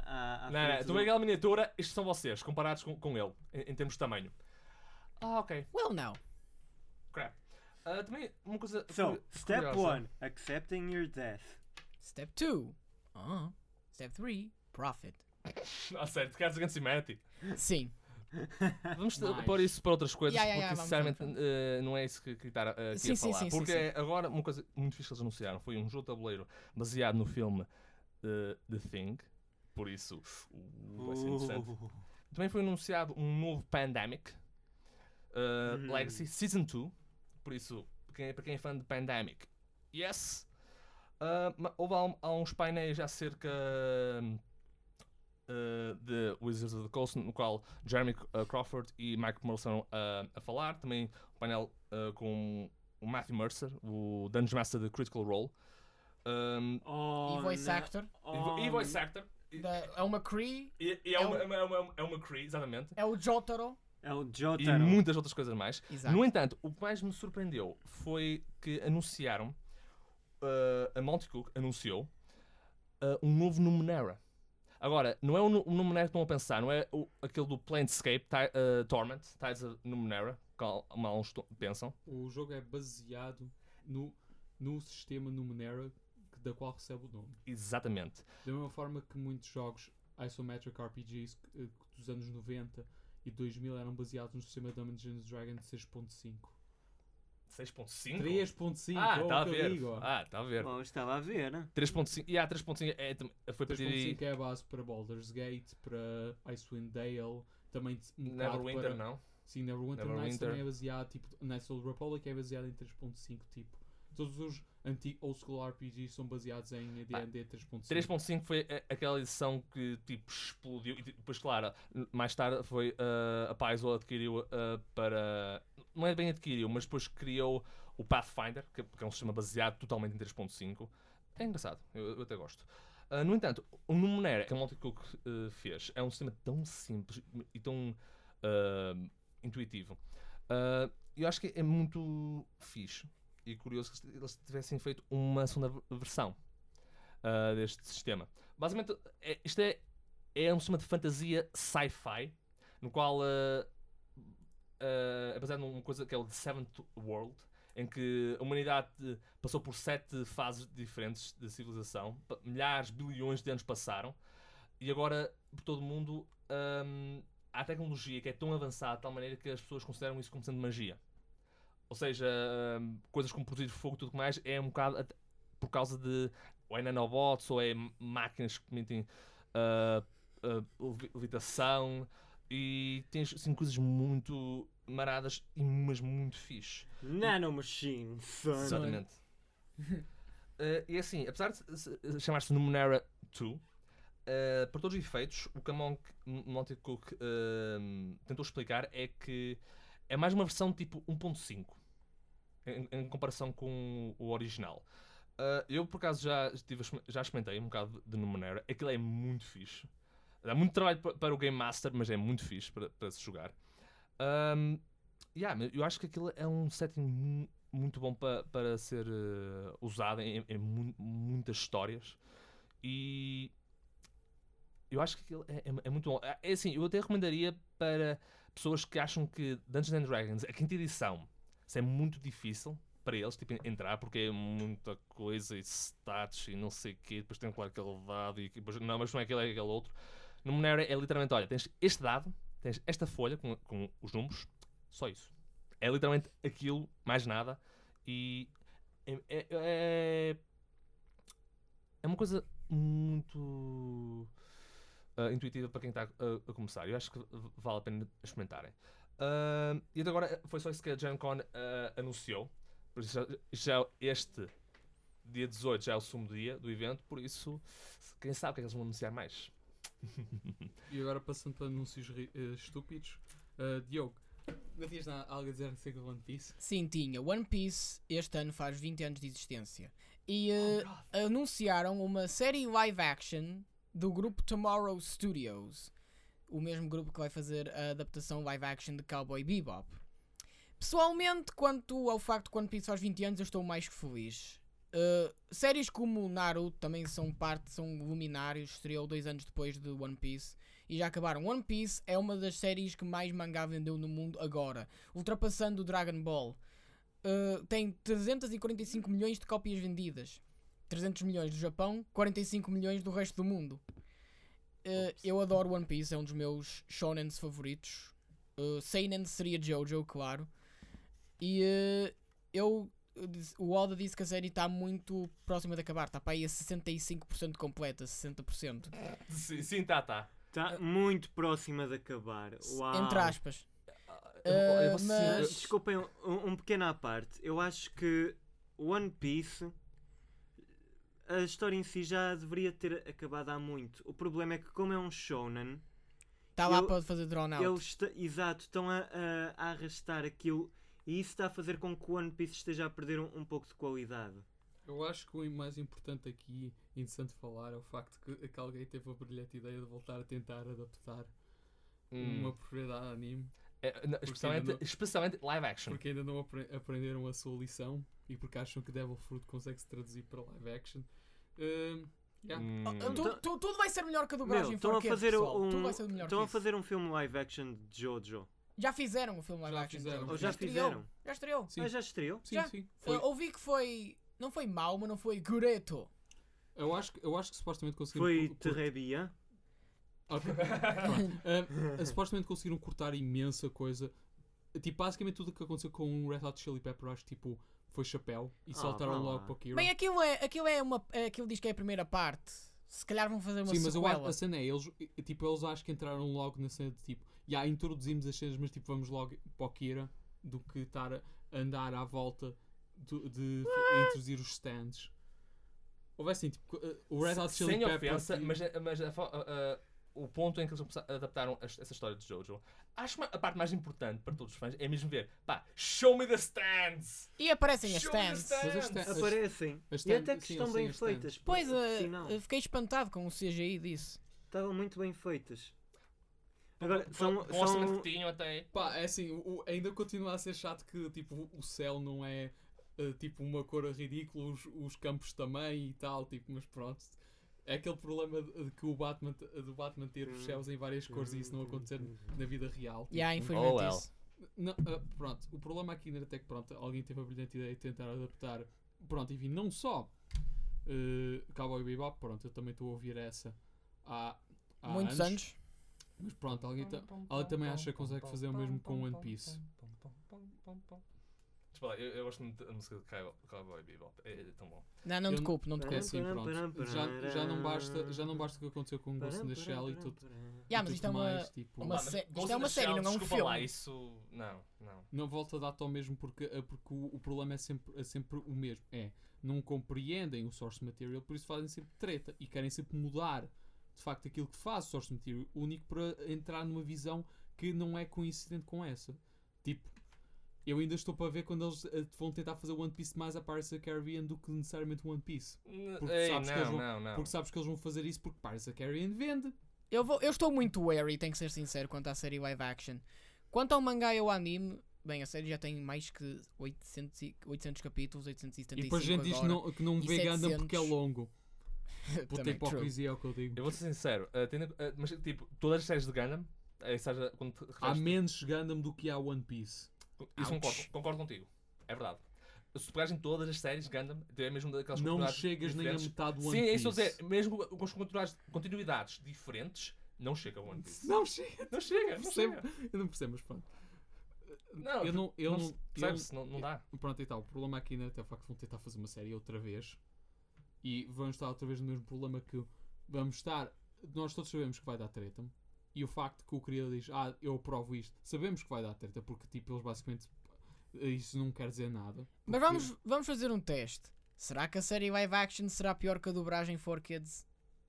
à, Não, não, tu do- vês aquela miniatura, estes são vocês, comparados com, com ele, em, em termos de tamanho. Ah, ok. Well, now. Ah, também uma coisa. So, step curiosa. 1, accepting your death. Step 2. Uh, step 3. Profit. Ah, sério, tu queres against humanity? Sim. <laughs> Vamos Nice. pôr isso para outras coisas, Yeah, yeah, porque sinceramente eh, não é isso que, que está aqui Sim, a sim, falar. sim, sim, porque sim. agora uma coisa muito fixe que eles anunciaram foi um jogo de tabuleiro baseado no filme eh, The Thing, por isso uh, vai ser interessante. Uh, Também foi anunciado um novo Pandemic Hum. Legacy Season 2, por isso, para quem, para quem é fã de Pandemic, yes! Ah, ma- houve há, há uns painéis acerca uh, de Wizards of the Coast, no qual Jeremy uh, Crawford e Mike Mercer uh, a falar. Também um painel uh, com o Matthew Mercer, o Dungeon Master de Critical Role. Um, oh, e voice não. actor. Oh, e voice actor. E, Da, é o McCree. e- e é, É uma, o- é, uma, é, uma, é uma Cree, exatamente. É o Jotaro. É o E Jotaro. muitas outras coisas mais. Exato. No entanto, o que mais me surpreendeu foi que anunciaram, uh, a Monty Cook anunciou uh, um novo Numenera. Agora, não é o, Nu- o Numenera que estão a pensar, não é o, aquele do Planescape Ti- uh, Torment, Tides of Numenera, como alguns pensam. O jogo é baseado no, no sistema Numenera que- da qual recebe o nome. Exatamente. Da mesma forma que muitos jogos isometric RPGs eh, dos anos 90 e 2000 eram baseados no sistema Dungeons and Dragons 6.5. 6.5? 3.5, Ah, oh, está a que eu ver. digo. Ah, está a ver. Bom, estava a ver. 3.5. E yeah, 3.5 é, tam- foi para 3.5 é a base para Baldur's Gate, para Icewind Dale, também um Neverwinter, para... não? Sim, Neverwinter, Nights Neverwinter. também é baseado, tipo, Knights the Republic é baseado em 3.5, tipo. Todos os antigos old school RPGs são baseados em D&D 3.5. 3.5 foi a- aquela edição que tipo explodiu e depois, claro, mais tarde foi uh, a Paizo adquiriu uh, para. Não é bem adquiriu, mas depois criou o Pathfinder, que, que é um sistema baseado totalmente em 3.5. É engraçado, eu, eu até gosto. Uh, no entanto, o Numenera que a Multicook uh, fez é um sistema tão simples e tão intuitivo. Eu acho que é muito fixe e curioso que eles tivessem feito uma segunda versão uh, deste sistema. Basicamente, é- isto é, é um sistema de fantasia sci-fi, no qual uh, uh, é baseado numa coisa que é o The Seventh World, em que a humanidade passou por sete fases diferentes de civilização, milhares, bilhões de anos passaram, e agora, por todo o mundo, hum, há tecnologia que é tão avançada de tal maneira que as pessoas consideram isso como sendo magia. Ou seja, hum, coisas como produzir fogo e tudo mais é um bocado por causa de ou é nanobots ou é máquinas que permitem ah, levi- levitação e tens assim, coisas muito maradas e mas muito fixe. Nanomachine, son. Exatamente. Eh, <laughs> e assim, apesar de se- se- chamar-se Numenera 2, eh, por todos os efeitos, o que a Mon- Monty Cook eh, tentou explicar é que é mais uma versão tipo 1.5 em, em comparação com o original. Eh, eu, por acaso, já, exper- já experimentei um bocado de Numenera. Aquilo é muito fixe. Dá muito trabalho pa- para o Game Master, mas é muito fixe para, para se jogar. Ahm, yeah, eu acho que aquilo é um setting mu- muito bom pa, para ser eh, usado em, em mu- muitas histórias. E eu acho que aquilo é, é- é muito bom. É é assim, eu até recomendaria para pessoas que acham que Dungeons and Dragons, a quinta edição, isso é muito difícil para eles tipo, entrar, porque é muita coisa e status e não sei o quê. Depois tem claro aquele dado e depois, não, mas não é aquele, é aquele outro. No Monero é literalmente: olha, tens este dado, tens esta folha com, com os números, só isso. É literalmente aquilo, mais nada. E é, é, é, é uma coisa muito ah, intuitiva para quem está a, a começar. Eu acho que vale a pena experimentarem. Ah, e até agora foi só isso que a Gen Con ah, anunciou. Por isso, já, já este dia 18 já é o sumo dia do evento, por isso, quem sabe o que é que eles vão anunciar mais. <laughs> E agora passando para anúncios ri- eh, estúpidos. Uh, Diogo, não tinhas algo a dizer acerca do One Piece? Sim, tinha. One Piece este ano faz 20 anos de existência. E eh, anunciaram uma série live action do grupo Tomorrow Studios. O mesmo grupo que vai fazer a adaptação live action de Cowboy Bebop. Pessoalmente, quanto ao facto que One Piece faz 20 anos, eu estou mais que feliz. Uh, séries como Naruto também são parte, são luminários, estreou dois anos depois de One Piece e já acabaram. One Piece é uma das séries que mais mangá vendeu no mundo agora, ultrapassando o Dragon Ball. Uh, tem 345 milhões de cópias vendidas. 300 milhões do Japão, 45 milhões do resto do mundo. Uh, eu adoro One Piece, é um dos meus shonens favoritos. Uh, Seinen seria Jojo, claro. E uh, eu o Oda disse que a série está muito próxima de acabar. Está para aí a 65% completa, 60%. Sim, sim, tá, tá. Está muito próxima de acabar. Uau. Entre aspas. Uh, mas- Desculpem um, um pequeno à parte. Eu acho que One Piece, a história em si já deveria ter acabado há muito. O problema é que, como é um shonen, Está lá para fazer drawn out. eles esta- exato, estão a, a- a arrastar aquilo e isso está a fazer com que o One Piece esteja a perder um, um pouco de qualidade. Eu acho que o mais importante aqui, interessante falar, é o facto que, que alguém teve a brilhante ideia de voltar a tentar adaptar Hum. uma propriedade anime, É, não, especialmente, não- especialmente live action. porque ainda não apre- aprenderam a sua lição e porque acham que Devil Fruit consegue se traduzir para live action. Hum, Yeah. Hum, Ah, tu- tu- tudo vai ser melhor que a Meu, dublagem estão a fazer pessoal. um, Tudo vai ser melhor estão a fazer um filme live action de Jojo. Já fizeram o filme live Já action. fizeram. Ou já estreou. fizeram? Já estreou. Sim, Ah, já estreou? sim, Já. sim. Foi. ouvi que foi. Não foi mau, mas não foi Gureto. Eu, acho, que- eu acho que supostamente conseguiram. Foi Terrebia. Ok. <laughs> Ah, ah, supostamente conseguiram cortar imensa coisa. Tipo, basicamente tudo o que aconteceu com o Red Hot Chili Pepper, acho que tipo, foi chapéu e Ah, saltaram logo para o Kira. Bem, aquilo é, aquilo é uma. é- Aquilo diz que é a primeira parte. Se calhar vão fazer uma Sim, mas eu sequela. acho, a cena é, eles, tipo, eles acho que entraram logo na cena de tipo, já introduzimos as cenas, mas tipo, vamos logo para o Kira do que estar a andar à volta do- de, introduzir os stands. Houve assim, tipo, o Red Hot Chili Sem Pepper. ofensa, e- mas, mas a- a- o ponto em que eles adaptaram essa história de Jojo, acho que a parte mais importante para todos os fãs é mesmo ver, pá, show me the stands! E aparecem as Show stands. Mas as stands! stands- Aparecem. as E até que sim, estão eu bem stands. feitas. Pois, eh, fiquei espantado com o CGI disso. Estavam muito bem feitas. Agora, são, com um orçamento são, que tinham até. Pá, é assim, o- ainda continua a ser chato que tipo, o céu não é eh, tipo uma cor ridícula, os, os campos também e tal, tipo, mas pronto. É aquele problema de, que o Batman, do Batman ter os céus em várias cores e isso não acontecer na vida real. E há, infelizmente, Oh, well. isso. Não, ah, pronto, o problema aqui ainda até que pronto, alguém teve a brilhante ideia de tentar adaptar, pronto, enfim, não só uh, Cowboy Bebop, pronto, eu também estou a ouvir essa há, há Muitos anos. mas pronto, alguém, ta- alguém também acha que consegue fazer o mesmo com One Piece. Desculpa, lá, eu, eu gosto muito da música de Cow- Cowboy Bebop, é, é tão bom. Não, não te culpo, não te É culpo. assim, pronto, já, já, não basta, já não basta o que aconteceu com o Ghost in the Shell e tudo, Yeah, mas isto é uma- mais, tipo, uma sé- isto é uma série, Shell, não é um desculpa lá, filme. isso. Não, não. não volta a dar ao mesmo porque, eh, porque o, o problema é sempre, é sempre o mesmo. É, não compreendem o source material, por isso fazem sempre treta e querem sempre mudar de facto aquilo que faz o source material único para entrar numa visão que não é coincidente com essa. Tipo, eu ainda estou para ver quando eles eh, vão tentar fazer One Piece mais a Pirates of the Caribbean do que necessariamente One Piece. Porque Ei, sabes que eles não, vão- não, não. Porque sabes que eles vão fazer isso porque Pirates of the Caribbean vende. Eu, vou, eu estou muito wary, tenho que ser sincero, quanto à série live action. Quanto ao mangá e ao anime, bem, a série já tem mais que 800, e- 800 capítulos, 875 E depois a gente diz não, que não vê Gundam porque é 700. longo. <laughs> Puta hipocrisia é o que eu digo. Eu vou ser sincero, uh, tendo- uh, mas tipo, todas as séries de Gundam, eh, seja, quando te Há referes- menos Gundam do que há One Piece. Isso concordo, concordo contigo. É verdade. Se tu pegares em todas as séries Gundam, é mesmo daquelas Não chegas nem a metade do One Sim, é isso a dizer. Mesmo com as continuidades, continuidades diferentes, não chega a One Piece. Não chega. Não chega, não Percebo. chega. Eu não percebo, mas pronto. Não, eu não. Eu não, não, se- eu-? Não, não dá. Pronto, e tal. O problema aqui ainda até o facto de vão tentar fazer uma série outra vez. E vamos estar outra vez no mesmo problema que vamos estar. Nós todos sabemos que vai dar treta. E o facto que o criador diz, ah, eu aprovo isto, sabemos que vai dar treta, porque tipo, eles basicamente. Isso não quer dizer nada. Mas porque- vamos, vamos fazer um teste. Será que a série live action será pior que a dublagem for kids?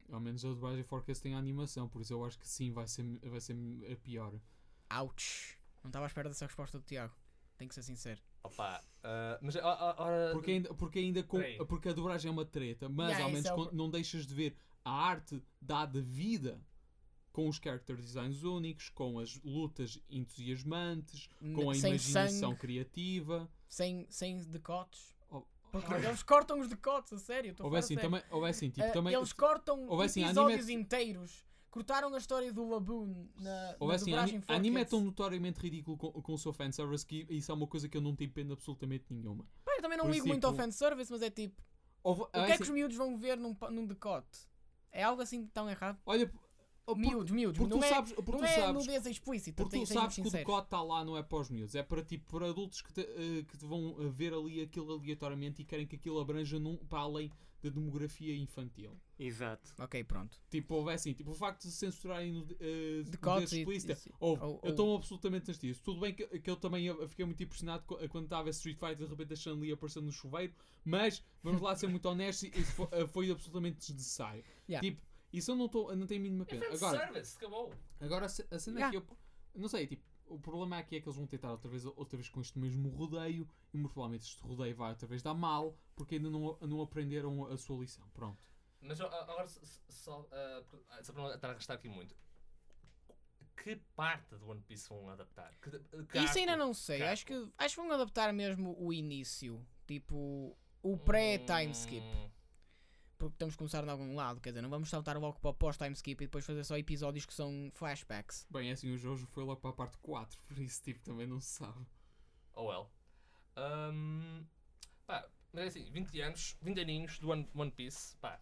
Ao menos a dublagem Forecast tem a animação, por isso eu acho que sim, vai ser, vai ser a pior. Ouch. Não estava à espera dessa resposta do Tiago. Tenho que ser sincero. Opa, ah, mas a- a- ora, Porque ainda, porque ainda com, porque a dobragem é uma treta, mas Yeah, ao menos é o- não deixas de ver a arte dada vida com os character designs únicos, com as lutas entusiasmantes, com a sem imaginação sangue, criativa. sem, sem decotes. Oh, eles cortam os decotes, a sério. estou a Houve falar assim, sério. também, houve assim, tipo, Ah, também, Eles cortam houve assim, episódios anime- inteiros. Cortaram a história do Laboon na, houve na assim, dublagem ani- for anime é tão notoriamente ridículo com, com o seu fanservice que isso é uma coisa que eu não tenho pena absolutamente nenhuma. Pá, eu também não por ligo isso, muito ao fanservice, mas é tipo, Houve- o que é que os miúdos vão ver num, num decote? É algo assim tão errado? Olha, porque, Miúdos, miúdos. porque Não tu é, sabes, porque não tu é sabes nudez explícita, Porque tem- tu sabes que o decote está lá, não é para os miúdos, é para tipo para adultos que te, eh, que te vão eh, ver ali aquilo aleatoriamente e querem que aquilo abranja num, para além da demografia infantil. Exato. Ok, pronto. Tipo, houve assim, tipo, o facto de censurarem no, uh, Decotes e- explícita, e- houve, ou- eu ou- estou absolutamente nas tias. Tudo bem que, que eu também eu fiquei muito impressionado quando estava a Street Fighter de repente a Chun-Li aparecendo no chuveiro, mas vamos lá ser muito honestos, isso foi, eh, foi absolutamente desnecessário. Yeah. Tipo, isso eu não, tô, eu não tenho a mínima É pena. Agora, fanservice, acabou. Agora a ce- a cena Yeah. é que eu. Não sei, tipo, o problema aqui é que eles vão tentar outra vez, outra vez com este mesmo rodeio e muito provavelmente este rodeio vai outra vez dar mal porque ainda não, não aprenderam a sua lição. Pronto. Mas agora, só, ah, só para não estar a gastar aqui muito, que parte do One Piece vão adaptar? Que, que Isso ainda arco? não sei. Acho que, acho que vão adaptar mesmo o início. Tipo, o pré-time skip. Hum, porque temos que começar de algum lado. Quer dizer, não vamos saltar logo para o pós-time skip e depois fazer só episódios que são flashbacks. Bem, é assim, o Jojo foi logo para a parte 4, <laughs> por isso, tipo, também não se sabe. Oh well. Ahm, pá, mas é assim, 20 anos, 20 aninhos do One, One Piece, pá.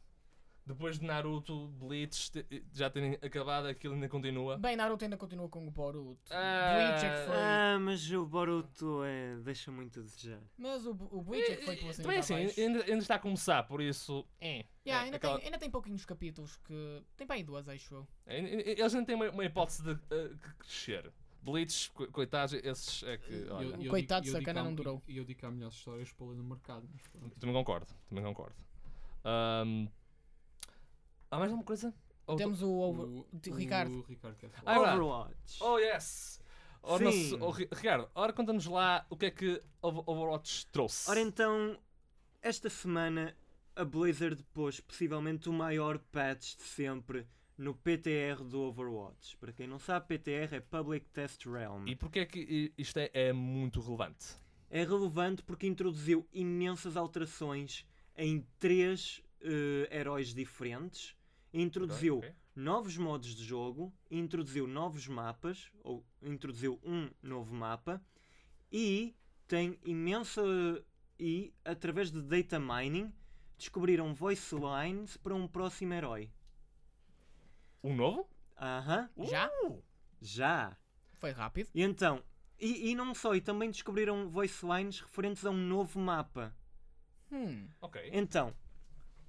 Depois de Naruto, Bleach, já terem acabado, aquilo ainda continua. Bem, Naruto ainda continua com o Boruto. Ah, Bleach é que foi. Ah, mas o Boruto é, deixa muito a desejar. Mas o, o Bleach é que foi pela cena Também assim, ainda, ainda está a começar, por isso. É, Yeah, é ainda, aquela- tem, ainda tem pouquinhos capítulos que. Tem para aí duas, acho eu. é, Eles ainda têm uma, uma hipótese de eh, que crescer. Bleach, co- coitados, esses é que. E Olha, eu- coitado sacana não durou. E eu digo que há melhores histórias para ler no mercado, também concordo, também concordo. Ahm, há mais alguma coisa? Ou- Temos o, over- O, o Ricardo. O Ricardo quer falar. Ah, é. Overwatch. Oh yes! Sim. nosso- oh, Ri- Ricardo, ora conta-nos lá o que é que Over- Overwatch trouxe. Ora então, esta semana a Blizzard pôs possivelmente o maior patch de sempre no PTR do Overwatch. Para quem não sabe, PTR é Public Test Realm. E porquê é que isto é, é muito relevante? É relevante porque introduziu imensas alterações em três eh, heróis diferentes. Introduziu Ok, ok. novos modos de jogo, introduziu novos mapas, ou introduziu um novo mapa, e tem imensa. E através de data mining descobriram voice lines para um próximo herói. Um novo? Aham, Já? Uh! já! Foi rápido. E então, e, e não só, e também descobriram voice lines referentes a um novo mapa. Hum. Ok. Então,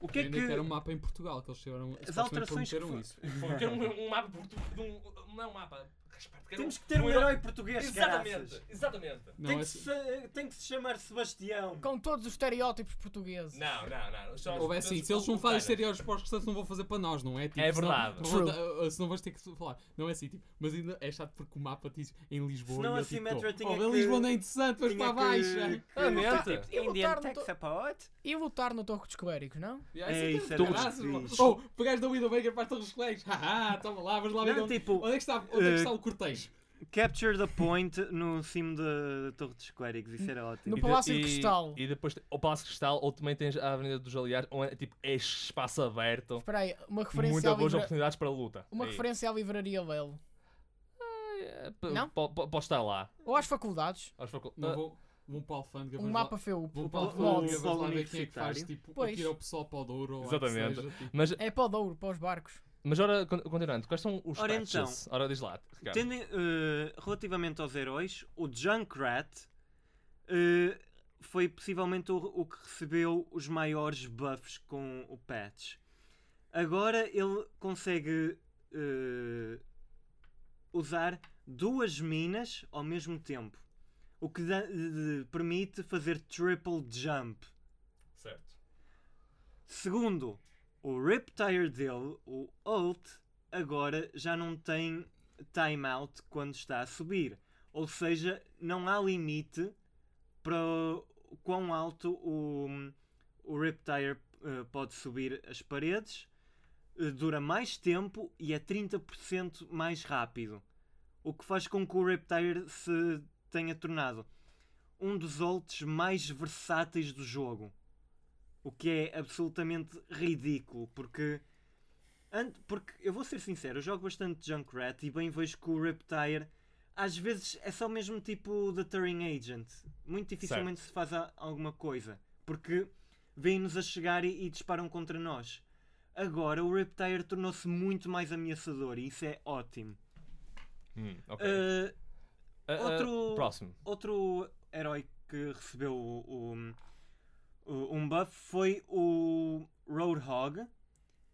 o que é que. que era um mapa em Portugal, que eles tiveram. supostamente alterações que isso. Ter <laughs> um, um mapa portu- de um, não é um mapa. Quero Temos que ter um herói português, Exatamente, caraças. exatamente. Não, Tem é que, se, tem que se chamar Sebastião. Com todos os estereótipos portugueses. Não, não, não. Só- Ou é assim, se eles não fazem estereótipos para os restantes, não vão fazer para nós, não é? Tipo, É verdade. não vou True. dar- senão vais ter que falar. Não é assim, tipo, mas ainda é chato porque o mapa diz em Lisboa. Senão a eu, tipo, Symmetra tô, tinha oh, que- Lisboa não é interessante, Tinha para baixo. que- Realmente. tipo, E Indian no Tech Support? E lutar no Torre dos Clérigos, não? É, isso é. Oh, pegaste da Widowmaker para as Torres Colegas. <laughs> Haha, toma lá, vamos lá ver Não, onde, tipo, é que está, onde é que eh, está o cortejo. Capture the point no cimo da Torre dos Clérigos, isso era ótimo. No E de- Palácio de e- Cristal. E depois o Palácio de Cristal, ou também tens a Avenida dos Aliados, onde é tipo é espaço aberto. Espera aí, uma referência, Muitas à, boas livra... oportunidades para luta. uma Aí. referência à livraria Lelo. É, p- Não? po- po- Pode estar lá. Ou às faculdades. Aos facu- Não Ah, vou, vou para a alfândega. Um mapa. Vou para a o- alfândega, o- vamos lá o ver quem é que faz, tipo, Pois. é o pessoal para o Douro. Exatamente. seja, tipo. Mas, É para o Douro, para os barcos. Mas ora, con- continuando, quais são os Ora patches? Ora, diz lá, eh, relativamente aos heróis, o Junkrat eh, foi possivelmente o, o que recebeu os maiores buffs com o patch. Agora ele consegue eh, usar duas minas ao mesmo tempo, o que lhe permite fazer triple jump. Certo. Segundo, o Riptire dele, o Ult, agora já não tem timeout quando está a subir. Ou seja, não há limite para quão alto o, o Riptire eh, pode subir as paredes. Eh, dura mais tempo e é 30% mais rápido. O que faz com que o Riptire se tenha tornado um dos ults mais versáteis do jogo. O que é absolutamente ridículo, porque. Porque eu vou ser sincero, eu jogo bastante Junkrat e bem vejo que o Reptire às vezes é só mesmo tipo The Turing Agent. Muito dificilmente se faz alguma coisa. Porque vêm-nos a chegar e, e disparam contra nós. Agora o Reptire tornou-se muito mais ameaçador e isso é ótimo. Hum, ok. Uh, ah, outro- próximo. Outro herói que recebeu o, o- o- um buff foi o Roadhog,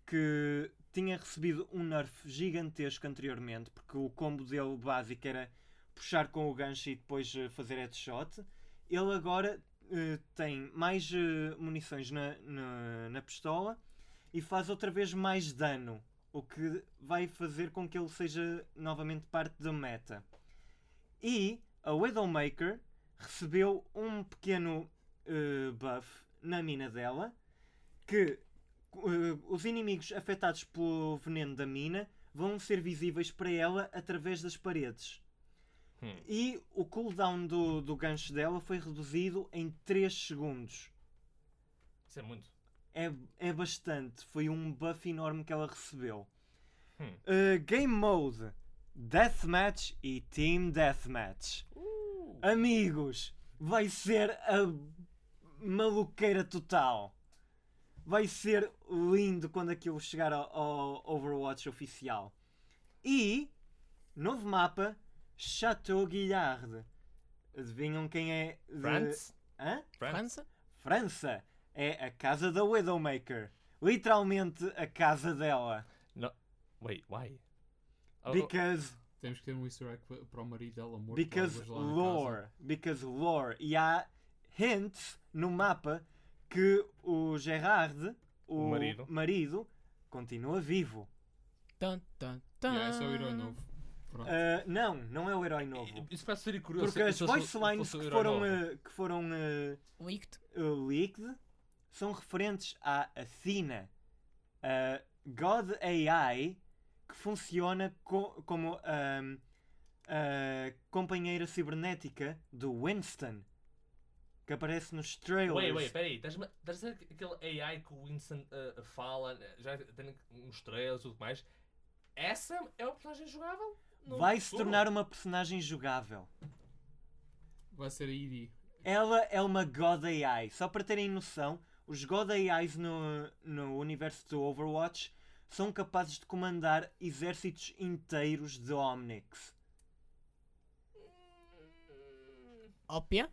que tinha recebido um nerf gigantesco anteriormente, porque o combo dele básico era puxar com o gancho e depois eh, fazer headshot. Ele agora eh, tem mais eh, munições na, na, na pistola e faz outra vez mais dano, o que vai fazer com que ele seja novamente parte da meta. E a Widowmaker recebeu um pequeno eh, buff na mina dela que eh, os inimigos afetados pelo veneno da mina vão ser visíveis para ela através das paredes. Hum. E o cooldown do, do gancho dela foi reduzido em 3 segundos. Isso é muito. é, é bastante. Foi um buff enorme que ela recebeu. Hum. Uh, game Mode, Deathmatch e Team Deathmatch. Uh, Amigos, vai ser a maluqueira total. Vai ser lindo quando aquilo chegar ao, ao Overwatch oficial. E, novo mapa, Chateau Guillard. Adivinham quem é? de- France? Hã? France? França? França. É a casa da Widowmaker. Literalmente a casa dela. Wait, why? Oh, Because Temos que ter um easter egg pa- para o marido dela morto. Because lore. Because lore. E há hints no mapa que o Gerard, o, O marido. marido, continua vivo. Tan, tan, tan. Yeah, esse é o herói novo. Ah, não, não é o herói novo. Isso parece ser curioso. Porque as se fosse- voice lines fosse o que foram, novo. ah, que foram ah, Leaked. uh, leaked são referentes à Athena, a God AI que funciona co- como a companheira cibernética do Winston, que aparece nos trailers. Wait, wait, peraí. Estás-me estás a dizer aquele AI que o Winston uh, fala, já tem uns trailers e tudo mais. Essa é uma personagem jogável? Vai se futuro? tornar uma personagem jogável. Vai ser a Edie. Ela é uma God AI. Só para terem noção, os God AIs no, no universo do Overwatch são capazes de comandar exércitos inteiros de Omnics. Ópia?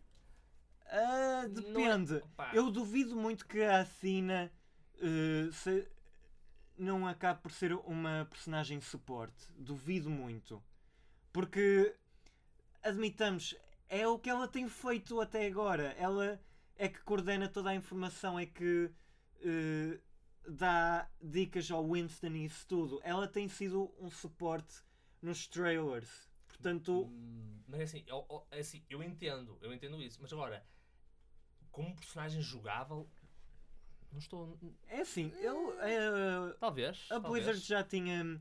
É- depende. pá. Eu duvido muito que a Athena eh, se- não acabe por ser uma personagem de suporte. Duvido muito. Porque, admitamos, é o que ela tem feito até agora. Ela é que coordena toda a informação, é que eh, dá dicas ao Winston e isso tudo. Ela tem sido um suporte nos trailers. Portanto, Hum, Mas é assim, eu, é assim, eu entendo, eu entendo isso, mas agora, como personagem jogável, não estou. é assim, eu. eh, Talvez. A talvez. Blizzard já tinha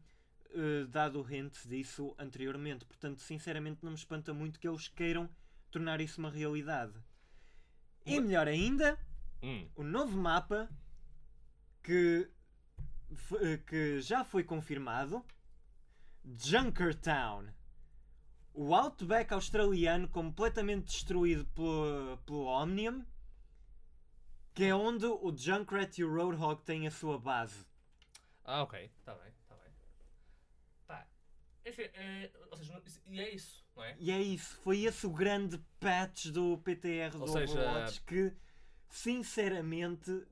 eh, dado hints disso anteriormente, portanto, sinceramente, não me espanta muito que eles queiram tornar isso uma realidade. E Uma- melhor ainda, Hum, o novo mapa que, eh, que já foi confirmado: Junkertown. O Outback australiano completamente destruído pelo, pelo Omnium, que é onde o Junkrat e o Roadhog têm a sua base. Ah, ok, está bem, está bem. Pá, enfim, é, ou seja, e é isso, não é? E é isso, foi esse o grande patch do PTR do Ou seja, Overwatch que, sinceramente,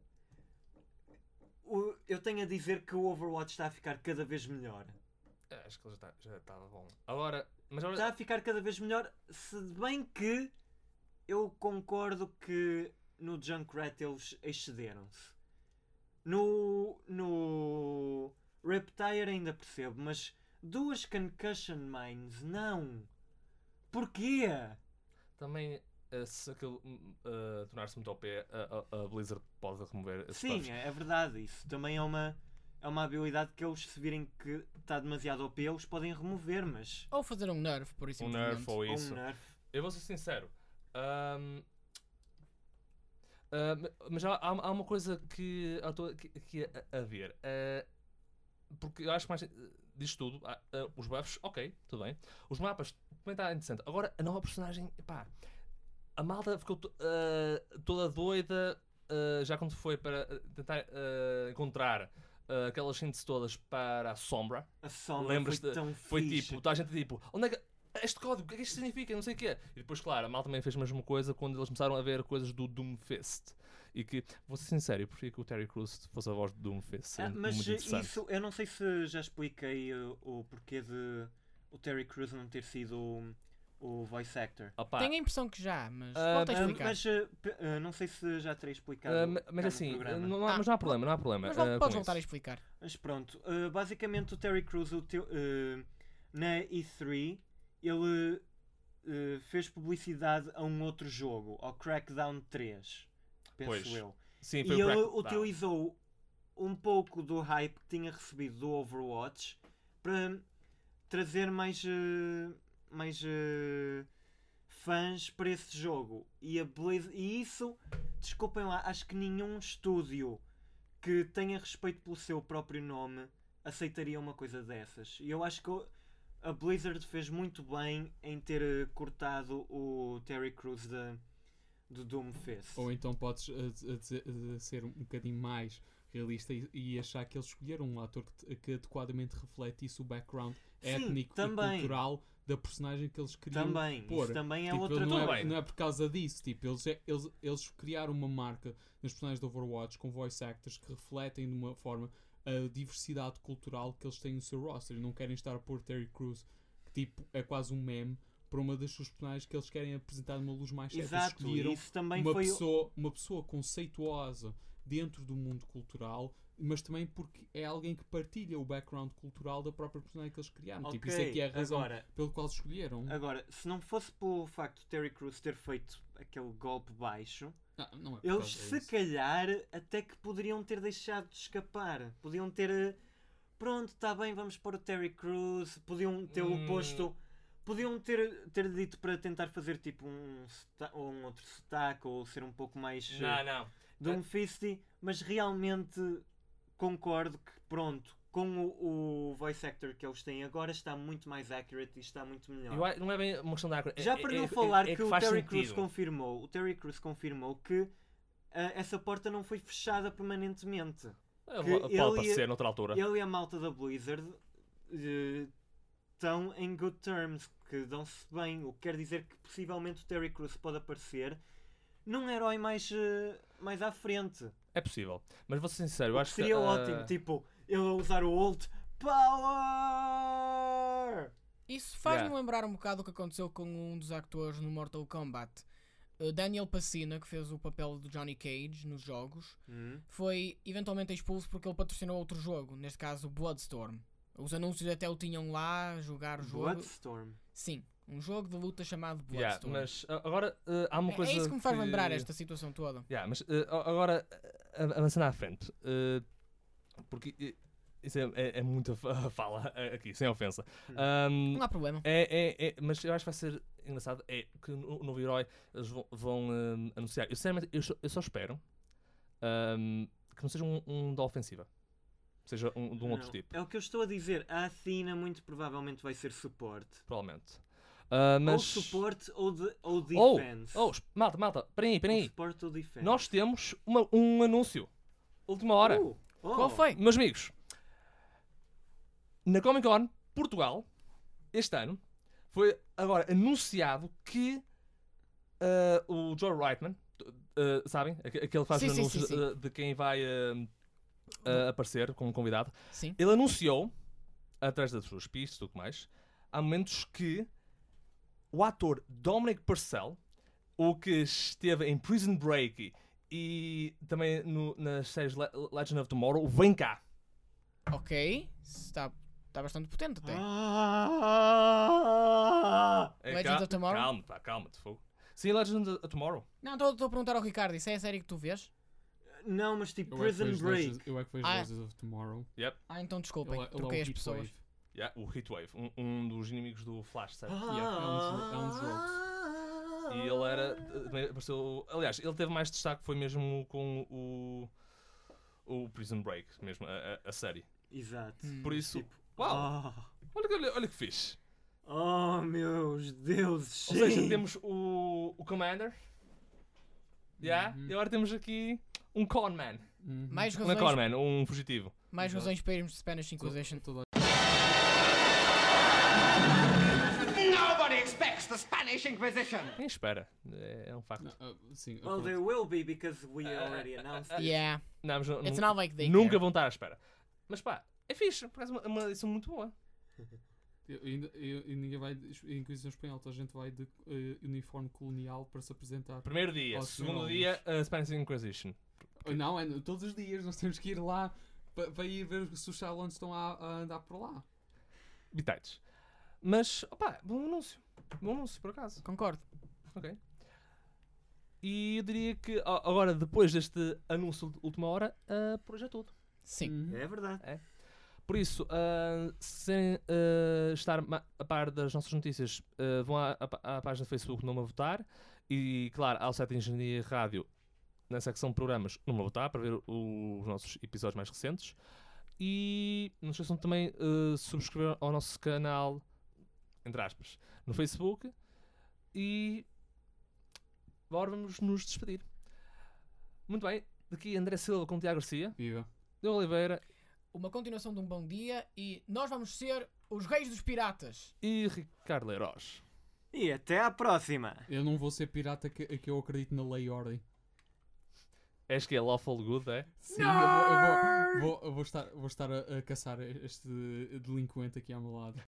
eu tenho a dizer que o Overwatch está a ficar cada vez melhor. É, Acho que ele já está já tá bom. Agora, mas agora. Está a ficar cada vez melhor, se bem que eu concordo que no Junkrat eles excederam-se. No, no Reptire ainda percebo, mas duas Concussion Mines, não. Porquê? Também, eh, se aquilo eh, tornar-se muito OP, a, a, Blizzard pode remover Sim, buffs. é, verdade. Isso também é uma, é uma habilidade que eles, se virem que está demasiado OP, eles podem remover, mas. Ou fazer um nerf, por isso Um nerf ou isso. Ou um nerf. Eu vou ser sincero. ahm, ah, ma- mas há, há uma coisa que estou aqui, aqui a, a ver. ah, porque eu acho que mais eh, disto tudo, ah, ah, os buffs, ok, tudo bem. Os mapas também está interessante. Agora, a nova personagem, pá, a malta ficou to- ah, toda doida ah, já quando foi para ah, tentar ah, encontrar ah, aquelas hints todas para a sombra. A sombra Lembras-te- foi tão Foi fixe. tipo, toda a gente tipo, onde é que. Este código, o que é que isto significa? Não sei o quê. E depois, claro, a mal também fez a mesma coisa quando eles começaram a ver coisas do Doomfist. E que, vou ser sincero, eu preferia que o Terry Crews fosse a voz do Doomfist. Ah, É mas isso, eu não sei se já expliquei uh, o porquê de o Terry Crews não ter sido o, o voice actor. Opa, Tenho a impressão que já, mas Ah, volta a explicar. mas uh, uh, não sei se já terei explicado. cá mas assim, não, há- Ah, mas não há problema, não há problema. Mas ah, podes voltar a isso. explicar. Mas pronto, uh, basicamente o Terry Crews o teu- uh, na E3 ele uh, fez publicidade a um outro jogo, ao Crackdown 3, penso Pois, eu. Sim, E ele utilizou um pouco do hype que tinha recebido do Overwatch para trazer mais, eh, mais eh, fãs para esse jogo. E, a Blizz- e isso, desculpem lá, acho que nenhum estúdio que tenha respeito pelo seu próprio nome aceitaria uma coisa dessas. E eu acho que a Blizzard fez muito bem em ter eh, cortado o Terry Crews da, do Doomfist. Ou então podes a dizer- a ser um bocadinho mais realista e, e achar que eles escolheram um ator que, que adequadamente refletisse o background Sim, étnico também. e cultural da personagem que eles queriam Também, pôr. isso também é Tipo, outra não, é, não é por causa disso. Tipo, eles, é- eles, eles criaram uma marca nos personagens do Overwatch com voice actors que refletem de uma forma a diversidade cultural que eles têm no seu roster. E não querem estar a pôr Terry Crews, que tipo, é quase um meme, para uma das suas personagens que eles querem apresentar numa luz mais certa. Exato, Escolheram isso também uma foi pessoa, uma pessoa conceituosa dentro do mundo cultural, mas também porque é alguém que partilha o background cultural da própria personagem que eles criaram. tipo, isso é que é a razão agora, pelo qual escolheram. agora, se não fosse pelo facto de Terry Crews ter feito aquele golpe baixo, Ah, não é eles se disso. calhar até que poderiam ter deixado de escapar. Podiam ter. eh, Pronto, está bem, vamos pôr o Terry Crews. Podiam ter o Hum. posto. Podiam ter, ter dito para tentar fazer tipo um, ou um outro sotaque ou ser um pouco mais eh, Não, não. Doomfisty, mas realmente concordo que pronto, com o, o voice actor que eles têm agora está muito mais accurate e está muito melhor. Eu não é bem uma questão da Já é- para é- não é- falar é que, o faz Terry Crews confirmou, o Terry Crews confirmou que ah, essa porta não foi fechada permanentemente. É, que Pode ia- noutra altura. Ele e a malta da Blizzard eh, estão em good terms, que dão-se bem, o que quer dizer que possivelmente o Terry Crews pode aparecer num herói mais, eh, mais à frente. É possível. Mas vou ser sincero, eu O acho que seria que. ah, ótimo, tipo, ele a usar o Ult Power! Isso faz-me Yeah. lembrar um bocado o que aconteceu com um dos atores no Mortal Kombat. Uh, Daniel Pacina, que fez o papel do Johnny Cage nos jogos, Hum. foi eventualmente expulso porque ele patrocinou outro jogo, neste caso Bloodstorm. Os anúncios até o tinham lá, jogar o jogo. Bloodstorm. Sim, um jogo de luta chamado yeah, Bloodstorm. mas ah, agora ah, há uma É- coisa. é isso que me faz lembrar esta situação toda. Yeah, mas eh, a- agora, eh, avançando à frente, eh, porque eh, isso é, é, é muita fa- <laughs> fala aqui, sem ofensa. Ahm, Não há problema. é, é, é, mas eu acho que vai ser engraçado é que o novo herói eles vão, vão eh, anunciar. Eu, sinceramente, eu, só, eu só espero ahm, que não seja um, um da ofensiva, seja um, de um outro Não, tipo, É o que eu estou a dizer. A Athena muito provavelmente vai ser suporte. provavelmente. Ah, mas... Ou suporte ou, de, ou Oh, defense. oh, malta, malta, peraí, Ou peraí. suporte ou defense. Nós temos uma- um anúncio. Última hora. Uh, oh. Qual foi? Meus amigos, na Comic Con Portugal, este ano, foi agora anunciado que ah, o Joe Reitman, ah, sabem? Aque- Aquele que faz Sim, os sim, anúncios sim, sim. ah, de quem vai aparecer como convidado. Ele anunciou, através das suas pistas e tudo mais, há momentos que o ator Dominic Purcell, o que esteve em Prison Break e também no, nas séries Le- Legend of Tomorrow, vem cá. Ok. Está, está bastante potente até. Ah! É, Legend cal- of Tomorrow? Calma, pá, calma, te fogo. Sim, Legend of Tomorrow. Não, estou a perguntar ao Ricardo, isso é a série que tu vês? Não, mas tipo Eu é Prison Break. Legends- Eu é que vejo Ah. Legends of Tomorrow. Ah, então desculpem, Ele é- é o troquei as pessoas. Yeah, o Heatwave, um, um dos inimigos do Flash, certo? Yeah, é um dos E ele era. apareceu- aliás, ele teve mais destaque, foi mesmo com o. O Prison Break, mesmo, a, a- série. Exato. Hum. Por isso. Tipo, Uau! ah. Olha, que- olha, olha que fixe. Oh, meus deuses. Ou seja, sim. temos o, o Commander. Yeah, Uhum. E agora temos aqui um Conman. Uhum. Mais é razões, Conman, um fugitivo. mais razões para irmos de Spanish Inquisition. Expects the Spanish Inquisition. Nem espera. É, é um facto. Não, ah, sim, Well, there will be because we already announced it. Yeah, Não, mas it's not like they nunca care. vão estar à espera. Mas pá, é fixe. Por acaso é uma, uma edição muito boa. <laughs> eu- ainda- eu- e ninguém vai de em Inquisição Espanhola, toda a gente vai de eh, uniforme colonial para se apresentar. Primeiro dia. Aos Segundo dia, a Spanish Inquisition. Ah, Não, é no- todos os dias nós temos que ir lá pa- para ir ver se os Cylons estão a, a andar por lá. Bitites. Mas, opá, bom anúncio. Bom anúncio, por acaso. Concordo. Ok. E eu diria que a- agora, depois deste anúncio de última hora, ah, por hoje é tudo. Sim. Uhum. É verdade. Por isso, ah, se querem ah, estar ma- a par das nossas notícias, ah, vão à, à pá- à página do Facebook Não Me Votar e, claro, ao site de Engenharia Rádio na secção de programas no meu tab para ver o- os nossos episódios mais recentes. E não se esqueçam de também eh, subscrever ao nosso canal, entre aspas, no Facebook. E agora vamos nos despedir. Muito bem, daqui André Silva com Tiago Garcia, Viva. de Oliveira Uma continuação de um bom dia e nós vamos ser os reis dos piratas. e Ricardo Leiroz. E até à próxima! Eu não vou ser pirata que, que eu acredito na lei e ordem. És que é lawful good, é? Sim, eu vou, eu vou, vou, eu vou estar, vou estar a, a caçar este delinquente aqui ao meu lado.